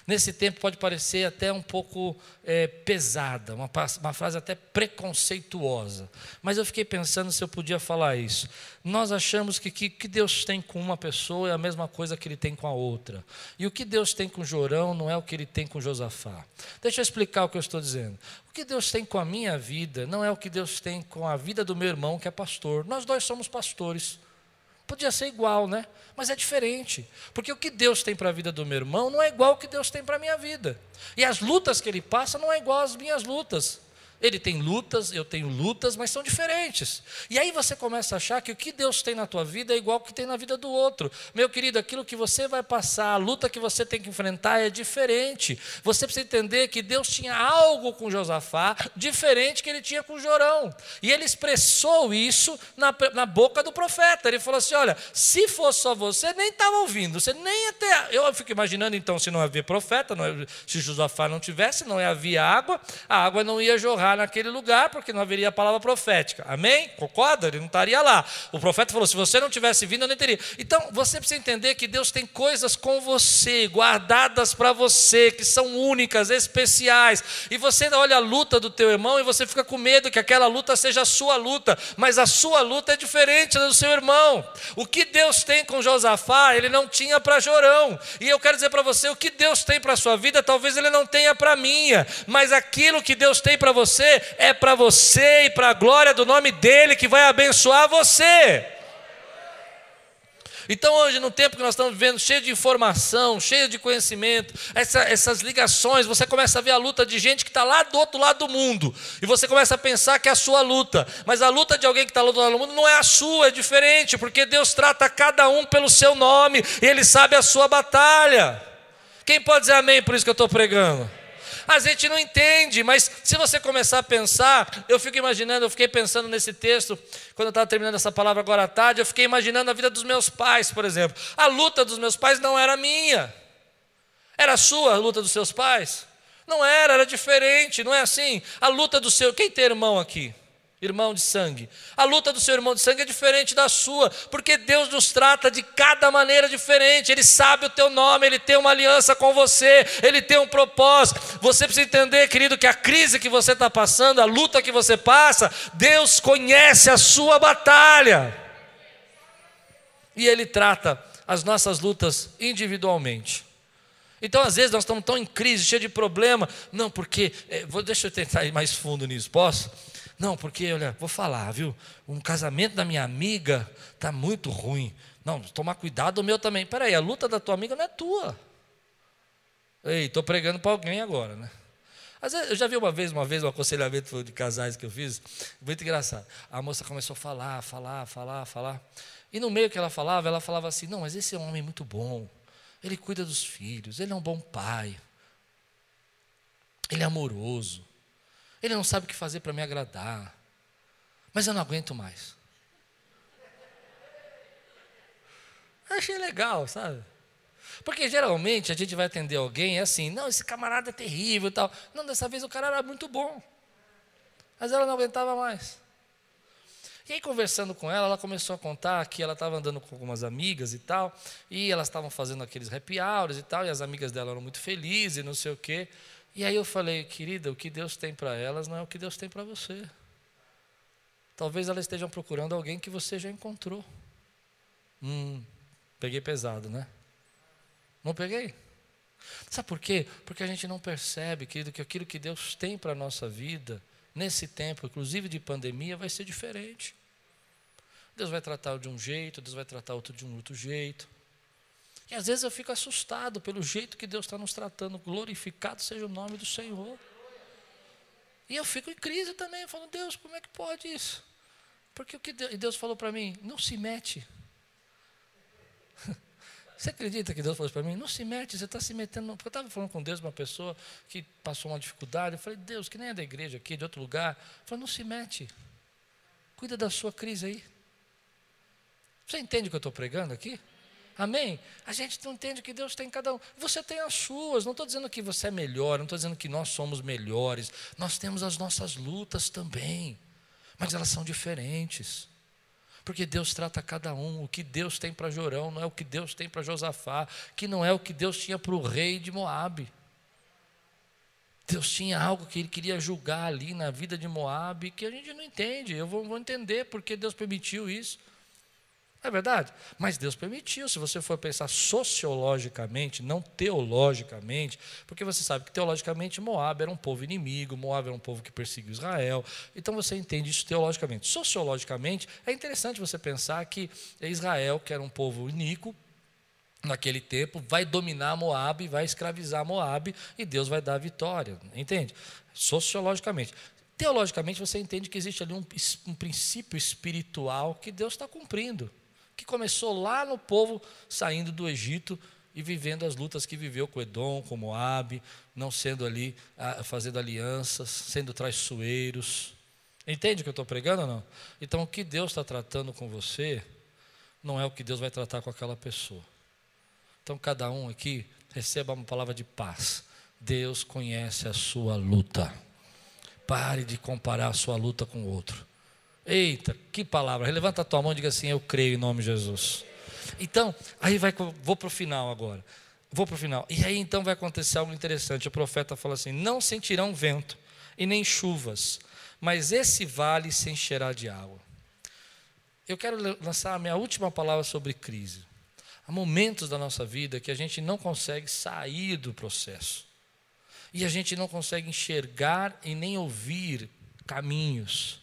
Nesse tempo pode parecer até um pouco é, pesada, uma, uma frase até preconceituosa. Mas eu fiquei pensando se eu podia falar isso. Nós achamos que o que, que Deus tem com uma pessoa é a mesma coisa que ele tem com a outra. E o que Deus tem com Jorão não é o que ele tem com Josafá. Deixa eu explicar o que eu estou dizendo. O que Deus tem com a minha vida não é o que Deus tem com a vida do meu irmão que é pastor. Nós dois somos pastores. Podia ser igual, né? Mas é diferente. Porque o que Deus tem para a vida do meu irmão não é igual ao que Deus tem para a minha vida. E as lutas que ele passa não é igual às minhas lutas. Ele tem lutas, eu tenho lutas, mas são diferentes. E aí você começa a achar que o que Deus tem na tua vida é igual ao que tem na vida do outro. Meu querido, aquilo que você vai passar, a luta que você tem que enfrentar é diferente. Você precisa entender que Deus tinha algo com Josafá diferente que ele tinha com Jorão. E ele expressou isso na, na boca do profeta. Ele falou assim: olha, se fosse só você, nem estava ouvindo, você nem até. Eu fico imaginando então, se não havia profeta, não, se Josafá não tivesse, não havia água, a água não ia jorrar naquele lugar, porque não haveria palavra profética. Amém? Concorda? Ele não estaria lá. O profeta falou: se você não tivesse vindo, eu nem teria. Então, você precisa entender que Deus tem coisas com você, guardadas para você, que são únicas, especiais. E você olha a luta do teu irmão e você fica com medo que aquela luta seja a sua luta, mas a sua luta é diferente da do seu irmão. O que Deus tem com Josafá, ele não tinha para Jorão. E eu quero dizer para você: o que Deus tem para a sua vida, talvez ele não tenha para a minha, mas aquilo que Deus tem para você, você, é para você e para a glória do nome dele que vai abençoar você. Então, hoje, no tempo que nós estamos vivendo, cheio de informação, cheio de conhecimento, essa, essas ligações, você começa a ver a luta de gente que está lá do outro lado do mundo, e você começa a pensar que é a sua luta, mas a luta de alguém que está lá do outro lado do mundo não é a sua, é diferente, porque Deus trata cada um pelo seu nome, e Ele sabe a sua batalha. Quem pode dizer amém por isso que eu estou pregando? A gente não entende, mas se você começar a pensar, eu fico imaginando, eu fiquei pensando nesse texto, quando eu estava terminando essa palavra agora à tarde, eu fiquei imaginando a vida dos meus pais, por exemplo. A luta dos meus pais não era minha. Era sua a luta dos seus pais? Não era, era diferente, não é assim. A luta do seu. Quem tem irmão aqui? Irmão de sangue. A luta do seu irmão de sangue é diferente da sua, porque Deus nos trata de cada maneira diferente. Ele sabe o teu nome, ele tem uma aliança com você, ele tem um propósito. Você precisa entender, querido, que a crise que você está passando, a luta que você passa, Deus conhece a sua batalha. E ele trata as nossas lutas individualmente. Então, às vezes, nós estamos tão em crise, cheio de problema. Não, porque. É, vou, deixa eu tentar ir mais fundo nisso, posso? Não, porque, olha, vou falar, viu? Um casamento da minha amiga está muito ruim. Não, tomar cuidado o meu também. Peraí, a luta da tua amiga não é tua. Ei, estou pregando para alguém agora, né? Às vezes, eu já vi uma vez, uma vez, um aconselhamento de casais que eu fiz, muito engraçado. A moça começou a falar, falar, falar, falar. E no meio que ela falava, ela falava assim: Não, mas esse é um homem muito bom. Ele cuida dos filhos, ele é um bom pai. Ele é amoroso. Ele não sabe o que fazer para me agradar. Mas eu não aguento mais. achei legal, sabe? Porque geralmente a gente vai atender alguém assim, não, esse camarada é terrível e tal. Não, dessa vez o cara era muito bom. Mas ela não aguentava mais. E aí, conversando com ela, ela começou a contar que ela estava andando com algumas amigas e tal, e elas estavam fazendo aqueles happy hours e tal, e as amigas dela eram muito felizes e não sei o quê. E aí eu falei, querida, o que Deus tem para elas não é o que Deus tem para você. Talvez elas estejam procurando alguém que você já encontrou. Hum, peguei pesado, né? Não peguei? Sabe por quê? Porque a gente não percebe, querido, que aquilo que Deus tem para a nossa vida, nesse tempo, inclusive de pandemia, vai ser diferente. Deus vai tratar de um jeito, Deus vai tratar outro de um outro jeito. E às vezes eu fico assustado pelo jeito que Deus está nos tratando. Glorificado seja o nome do Senhor. E eu fico em crise também, falando, Deus, como é que pode isso? Porque o que Deus, e Deus falou para [laughs] mim, não se mete. Você acredita que Deus falou para mim? Não se mete, você está se metendo. Porque eu estava falando com Deus, uma pessoa que passou uma dificuldade. Eu falei, Deus, que nem é da igreja aqui, de outro lugar. Eu falei, não se mete. Cuida da sua crise aí. Você entende o que eu estou pregando aqui? Amém? A gente não entende que Deus tem em cada um. Você tem as suas. Não estou dizendo que você é melhor, não estou dizendo que nós somos melhores. Nós temos as nossas lutas também. Mas elas são diferentes. Porque Deus trata cada um. O que Deus tem para Jorão não é o que Deus tem para Josafá, que não é o que Deus tinha para o rei de Moabe. Deus tinha algo que ele queria julgar ali na vida de Moabe que a gente não entende. Eu vou, vou entender porque Deus permitiu isso. É verdade? Mas Deus permitiu, se você for pensar sociologicamente, não teologicamente, porque você sabe que teologicamente Moab era um povo inimigo, Moab era um povo que perseguiu Israel, então você entende isso teologicamente. Sociologicamente, é interessante você pensar que Israel, que era um povo iníquo, naquele tempo, vai dominar Moab, vai escravizar Moab, e Deus vai dar a vitória, entende? Sociologicamente. Teologicamente, você entende que existe ali um, um princípio espiritual que Deus está cumprindo que começou lá no povo saindo do Egito e vivendo as lutas que viveu com Edom, com Moabe, não sendo ali, fazendo alianças, sendo traiçoeiros. Entende o que eu estou pregando ou não? Então, o que Deus está tratando com você, não é o que Deus vai tratar com aquela pessoa. Então, cada um aqui receba uma palavra de paz. Deus conhece a sua luta. Pare de comparar a sua luta com o outro. Eita, que palavra. Levanta a tua mão e diga assim: Eu creio em nome de Jesus. Então, aí vai, vou para o final agora. Vou para o final. E aí então vai acontecer algo interessante. O profeta fala assim: Não sentirão vento e nem chuvas, mas esse vale se encherá de água. Eu quero lançar a minha última palavra sobre crise. Há momentos da nossa vida que a gente não consegue sair do processo. E a gente não consegue enxergar e nem ouvir caminhos.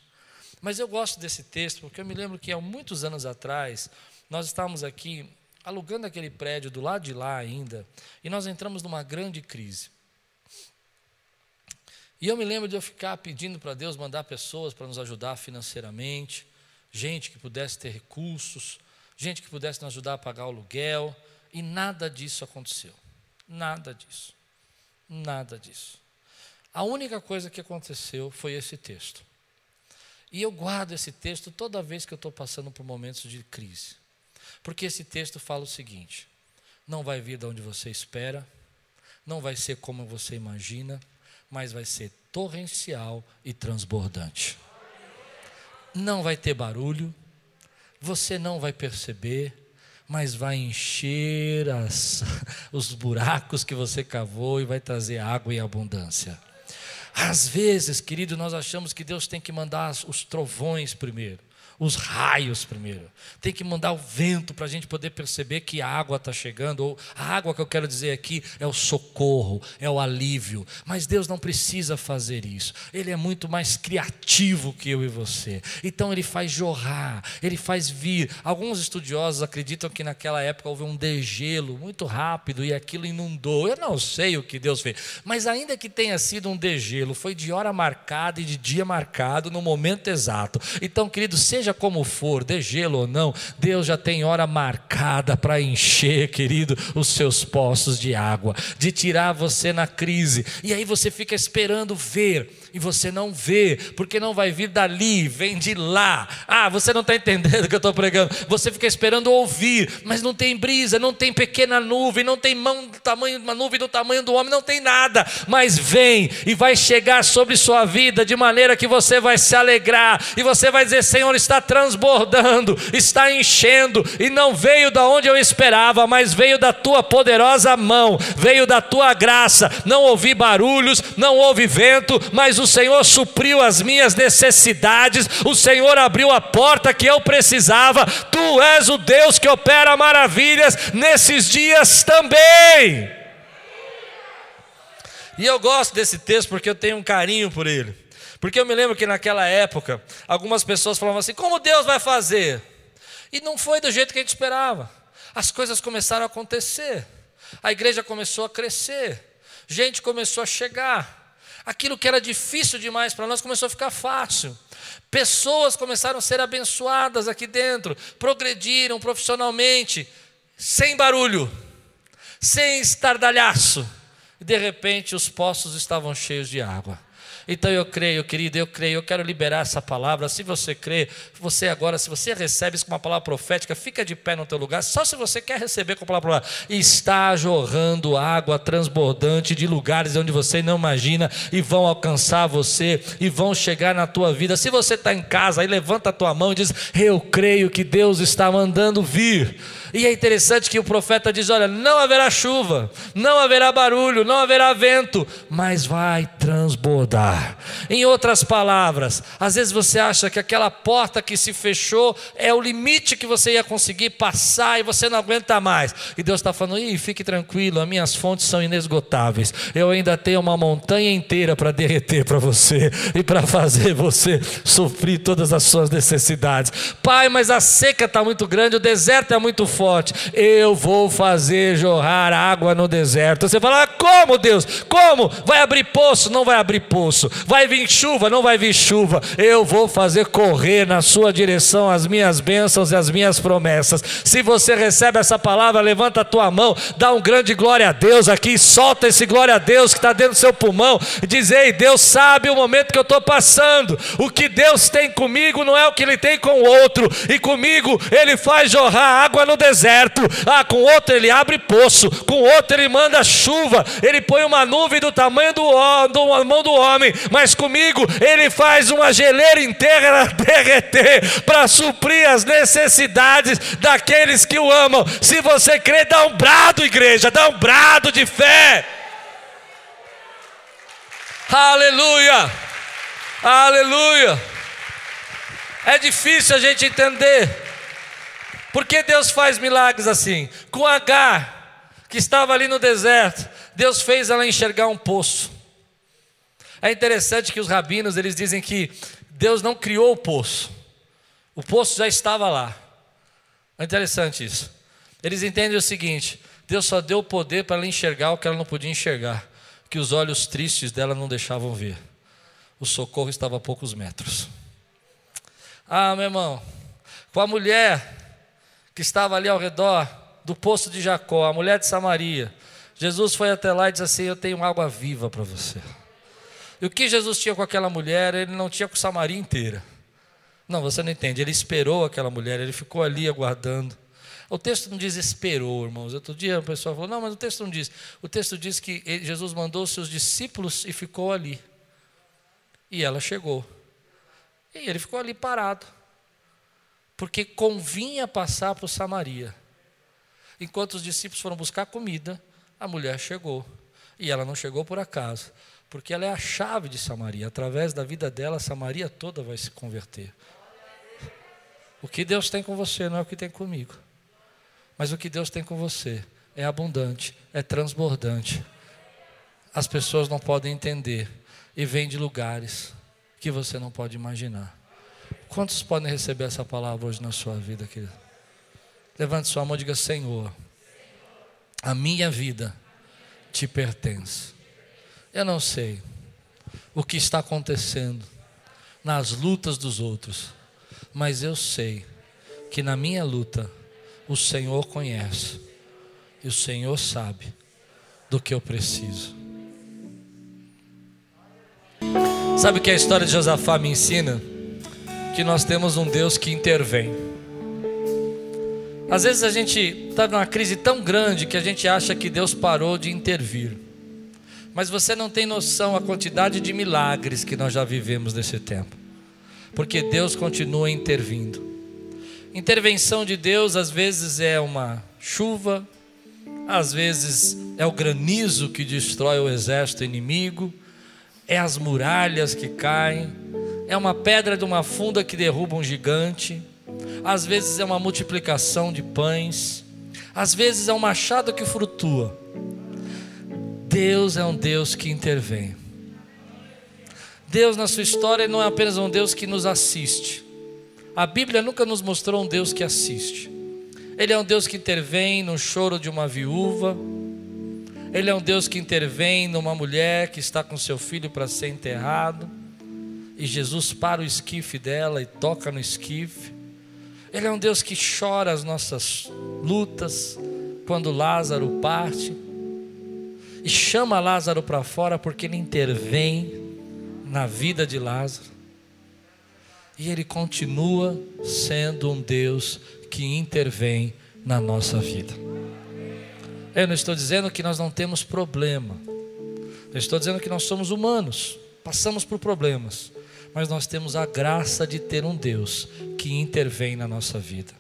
Mas eu gosto desse texto porque eu me lembro que há muitos anos atrás, nós estávamos aqui alugando aquele prédio do lado de lá ainda, e nós entramos numa grande crise. E eu me lembro de eu ficar pedindo para Deus mandar pessoas para nos ajudar financeiramente, gente que pudesse ter recursos, gente que pudesse nos ajudar a pagar o aluguel, e nada disso aconteceu. Nada disso. Nada disso. A única coisa que aconteceu foi esse texto. E eu guardo esse texto toda vez que eu estou passando por momentos de crise. Porque esse texto fala o seguinte: não vai vir de onde você espera, não vai ser como você imagina, mas vai ser torrencial e transbordante. não vai ter barulho, você não vai perceber, mas vai encher as, [laughs] os buracos que você cavou e vai trazer água em abundância. Às vezes, querido, nós achamos que Deus tem que mandar os trovões primeiro os raios primeiro. Tem que mandar o vento para a gente poder perceber que a água está chegando. Ou a água que eu quero dizer aqui é o socorro, é o alívio. Mas Deus não precisa fazer isso. Ele é muito mais criativo que eu e você. Então ele faz jorrar, ele faz vir. Alguns estudiosos acreditam que naquela época houve um degelo muito rápido e aquilo inundou. Eu não sei o que Deus fez. Mas ainda que tenha sido um degelo, foi de hora marcada e de dia marcado no momento exato. Então, querido, seja seja como for, de gelo ou não, Deus já tem hora marcada para encher, querido, os seus poços de água, de tirar você na crise. E aí você fica esperando ver e você não vê, porque não vai vir dali, vem de lá. Ah, você não está entendendo o que eu estou pregando. Você fica esperando ouvir, mas não tem brisa, não tem pequena nuvem, não tem mão do tamanho, uma nuvem do tamanho do homem, não tem nada. Mas vem e vai chegar sobre sua vida de maneira que você vai se alegrar e você vai dizer: Senhor, está transbordando, está enchendo, e não veio da onde eu esperava, mas veio da tua poderosa mão, veio da tua graça. Não ouvi barulhos, não houve vento, mas o o Senhor supriu as minhas necessidades, o Senhor abriu a porta que eu precisava. Tu és o Deus que opera maravilhas nesses dias também. E eu gosto desse texto porque eu tenho um carinho por ele. Porque eu me lembro que naquela época, algumas pessoas falavam assim: como Deus vai fazer? E não foi do jeito que a gente esperava. As coisas começaram a acontecer, a igreja começou a crescer, gente começou a chegar aquilo que era difícil demais para nós começou a ficar fácil. Pessoas começaram a ser abençoadas aqui dentro, progrediram profissionalmente, sem barulho, sem estardalhaço. E de repente os poços estavam cheios de água. Então eu creio, querido, eu creio, eu quero liberar essa palavra. Se você crê, você agora, se você recebe isso com uma palavra profética, fica de pé no teu lugar, só se você quer receber com a palavra profética. Está jorrando água transbordante de lugares onde você não imagina e vão alcançar você e vão chegar na tua vida. Se você está em casa, aí levanta a tua mão e diz: Eu creio que Deus está mandando vir. E é interessante que o profeta diz: Olha, não haverá chuva, não haverá barulho, não haverá vento, mas vai transbordar. Em outras palavras, às vezes você acha que aquela porta que se fechou é o limite que você ia conseguir passar e você não aguenta mais. E Deus está falando: Ih, fique tranquilo, as minhas fontes são inesgotáveis. Eu ainda tenho uma montanha inteira para derreter para você e para fazer você sofrer todas as suas necessidades. Pai, mas a seca está muito grande, o deserto é muito forte. Eu vou fazer jorrar água no deserto. Você fala, como Deus? Como? Vai abrir poço? Não vai abrir poço. Vai vir chuva? Não vai vir chuva. Eu vou fazer correr na sua direção as minhas bênçãos e as minhas promessas. Se você recebe essa palavra, levanta a tua mão, dá um grande glória a Deus aqui, solta esse glória a Deus que está dentro do seu pulmão e diz: Ei, Deus sabe o momento que eu estou passando. O que Deus tem comigo não é o que Ele tem com o outro, e comigo Ele faz jorrar água no deserto. Ah, com outro ele abre poço, com outro ele manda chuva, ele põe uma nuvem do tamanho do, do mão do homem, mas comigo ele faz uma geleira inteira derreter para suprir as necessidades daqueles que o amam. Se você crê, dá um brado, igreja, dá um brado de fé. Aleluia! Aleluia! É difícil a gente entender. Por que Deus faz milagres assim? Com Agar, que estava ali no deserto, Deus fez ela enxergar um poço. É interessante que os rabinos eles dizem que Deus não criou o poço, o poço já estava lá. É interessante isso. Eles entendem o seguinte: Deus só deu o poder para ela enxergar o que ela não podia enxergar, que os olhos tristes dela não deixavam ver. O socorro estava a poucos metros. Ah, meu irmão, com a mulher que estava ali ao redor do poço de Jacó, a mulher de Samaria. Jesus foi até lá e disse assim: Eu tenho água viva para você. E o que Jesus tinha com aquela mulher, ele não tinha com Samaria inteira. Não, você não entende. Ele esperou aquela mulher, ele ficou ali aguardando. O texto não diz esperou, irmãos. Outro dia o pessoal falou: Não, mas o texto não diz. O texto diz que Jesus mandou os seus discípulos e ficou ali. E ela chegou. E ele ficou ali parado, porque convinha passar por Samaria. Enquanto os discípulos foram buscar comida, a mulher chegou. E ela não chegou por acaso, porque ela é a chave de Samaria. Através da vida dela, Samaria toda vai se converter. O que Deus tem com você não é o que tem comigo. Mas o que Deus tem com você é abundante, é transbordante. As pessoas não podem entender e vem de lugares que você não pode imaginar. Quantos podem receber essa palavra hoje na sua vida, querido? Levante sua mão e diga: Senhor, a minha vida te pertence. Eu não sei o que está acontecendo nas lutas dos outros, mas eu sei que na minha luta o Senhor conhece e o Senhor sabe do que eu preciso. Sabe o que a história de Josafá me ensina? Que nós temos um Deus que intervém. Às vezes a gente está numa crise tão grande que a gente acha que Deus parou de intervir. Mas você não tem noção a quantidade de milagres que nós já vivemos nesse tempo. Porque Deus continua intervindo. Intervenção de Deus às vezes é uma chuva, às vezes é o granizo que destrói o exército inimigo, é as muralhas que caem, é uma pedra de uma funda que derruba um gigante, às vezes é uma multiplicação de pães, às vezes é um machado que frutua. Deus é um Deus que intervém. Deus na sua história não é apenas um Deus que nos assiste. A Bíblia nunca nos mostrou um Deus que assiste. Ele é um Deus que intervém no choro de uma viúva. Ele é um Deus que intervém numa mulher que está com seu filho para ser enterrado. E Jesus para o esquife dela e toca no esquife. Ele é um Deus que chora as nossas lutas quando Lázaro parte. E chama Lázaro para fora porque ele intervém na vida de Lázaro. E ele continua sendo um Deus que intervém na nossa vida. Eu não estou dizendo que nós não temos problema. Eu estou dizendo que nós somos humanos, passamos por problemas, mas nós temos a graça de ter um Deus que intervém na nossa vida.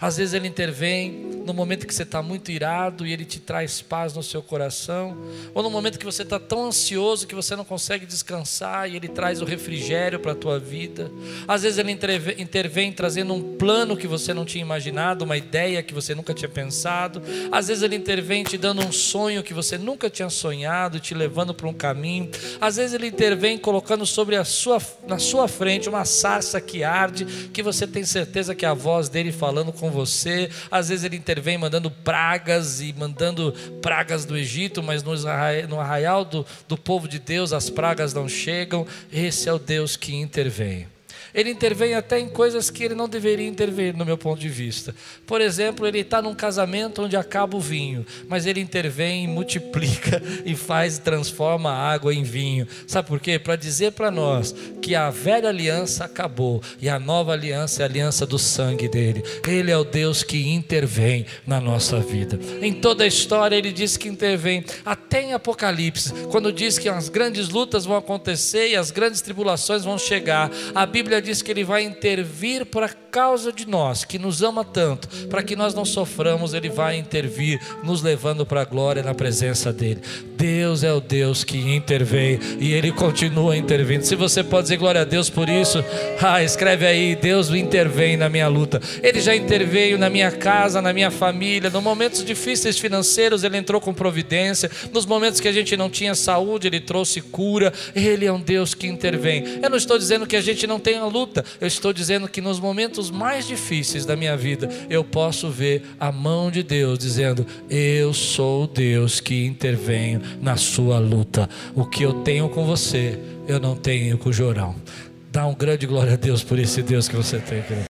Às vezes ele intervém no momento que você está muito irado e ele te traz paz no seu coração, ou no momento que você está tão ansioso que você não consegue descansar e ele traz o refrigério para a tua vida. Às vezes ele intervém trazendo um plano que você não tinha imaginado, uma ideia que você nunca tinha pensado. Às vezes ele intervém te dando um sonho que você nunca tinha sonhado, te levando para um caminho. Às vezes ele intervém colocando sobre a sua, na sua frente uma sarça que arde, que você tem certeza que é a voz dele falando com você. Às vezes ele intervém mandando pragas e mandando pragas do Egito, mas no arraial do, do povo de Deus as pragas não chegam. Esse é o Deus que intervém. Ele intervém até em coisas que ele não deveria intervir, no meu ponto de vista. Por exemplo, ele está num casamento onde acaba o vinho, mas ele intervém, multiplica [laughs] e faz, transforma a água em vinho. Sabe por quê? Para dizer para nós que a velha aliança acabou e a nova aliança é a aliança do sangue dele. Ele é o Deus que intervém na nossa vida. Em toda a história, ele diz que intervém, até em Apocalipse, quando diz que as grandes lutas vão acontecer e as grandes tribulações vão chegar. A Bíblia diz que Ele vai intervir por causa de nós, que nos ama tanto, para que nós não soframos, Ele vai intervir, nos levando para a glória na presença dEle. Deus é o Deus que intervém e Ele continua intervindo. Se você pode dizer glória a Deus por isso, ah, escreve aí: Deus intervém na minha luta. Ele já interveio na minha casa, na minha família, nos momentos difíceis financeiros, Ele entrou com providência, nos momentos que a gente não tinha saúde, Ele trouxe cura. Ele é um Deus que intervém. Eu não estou dizendo que a gente não tenha luta. Eu estou dizendo que nos momentos mais difíceis da minha vida, eu posso ver a mão de Deus dizendo: Eu sou Deus que intervenho na sua luta. O que eu tenho com você, eu não tenho com o Jorão. Dá um grande glória a Deus por esse Deus que você tem, querido.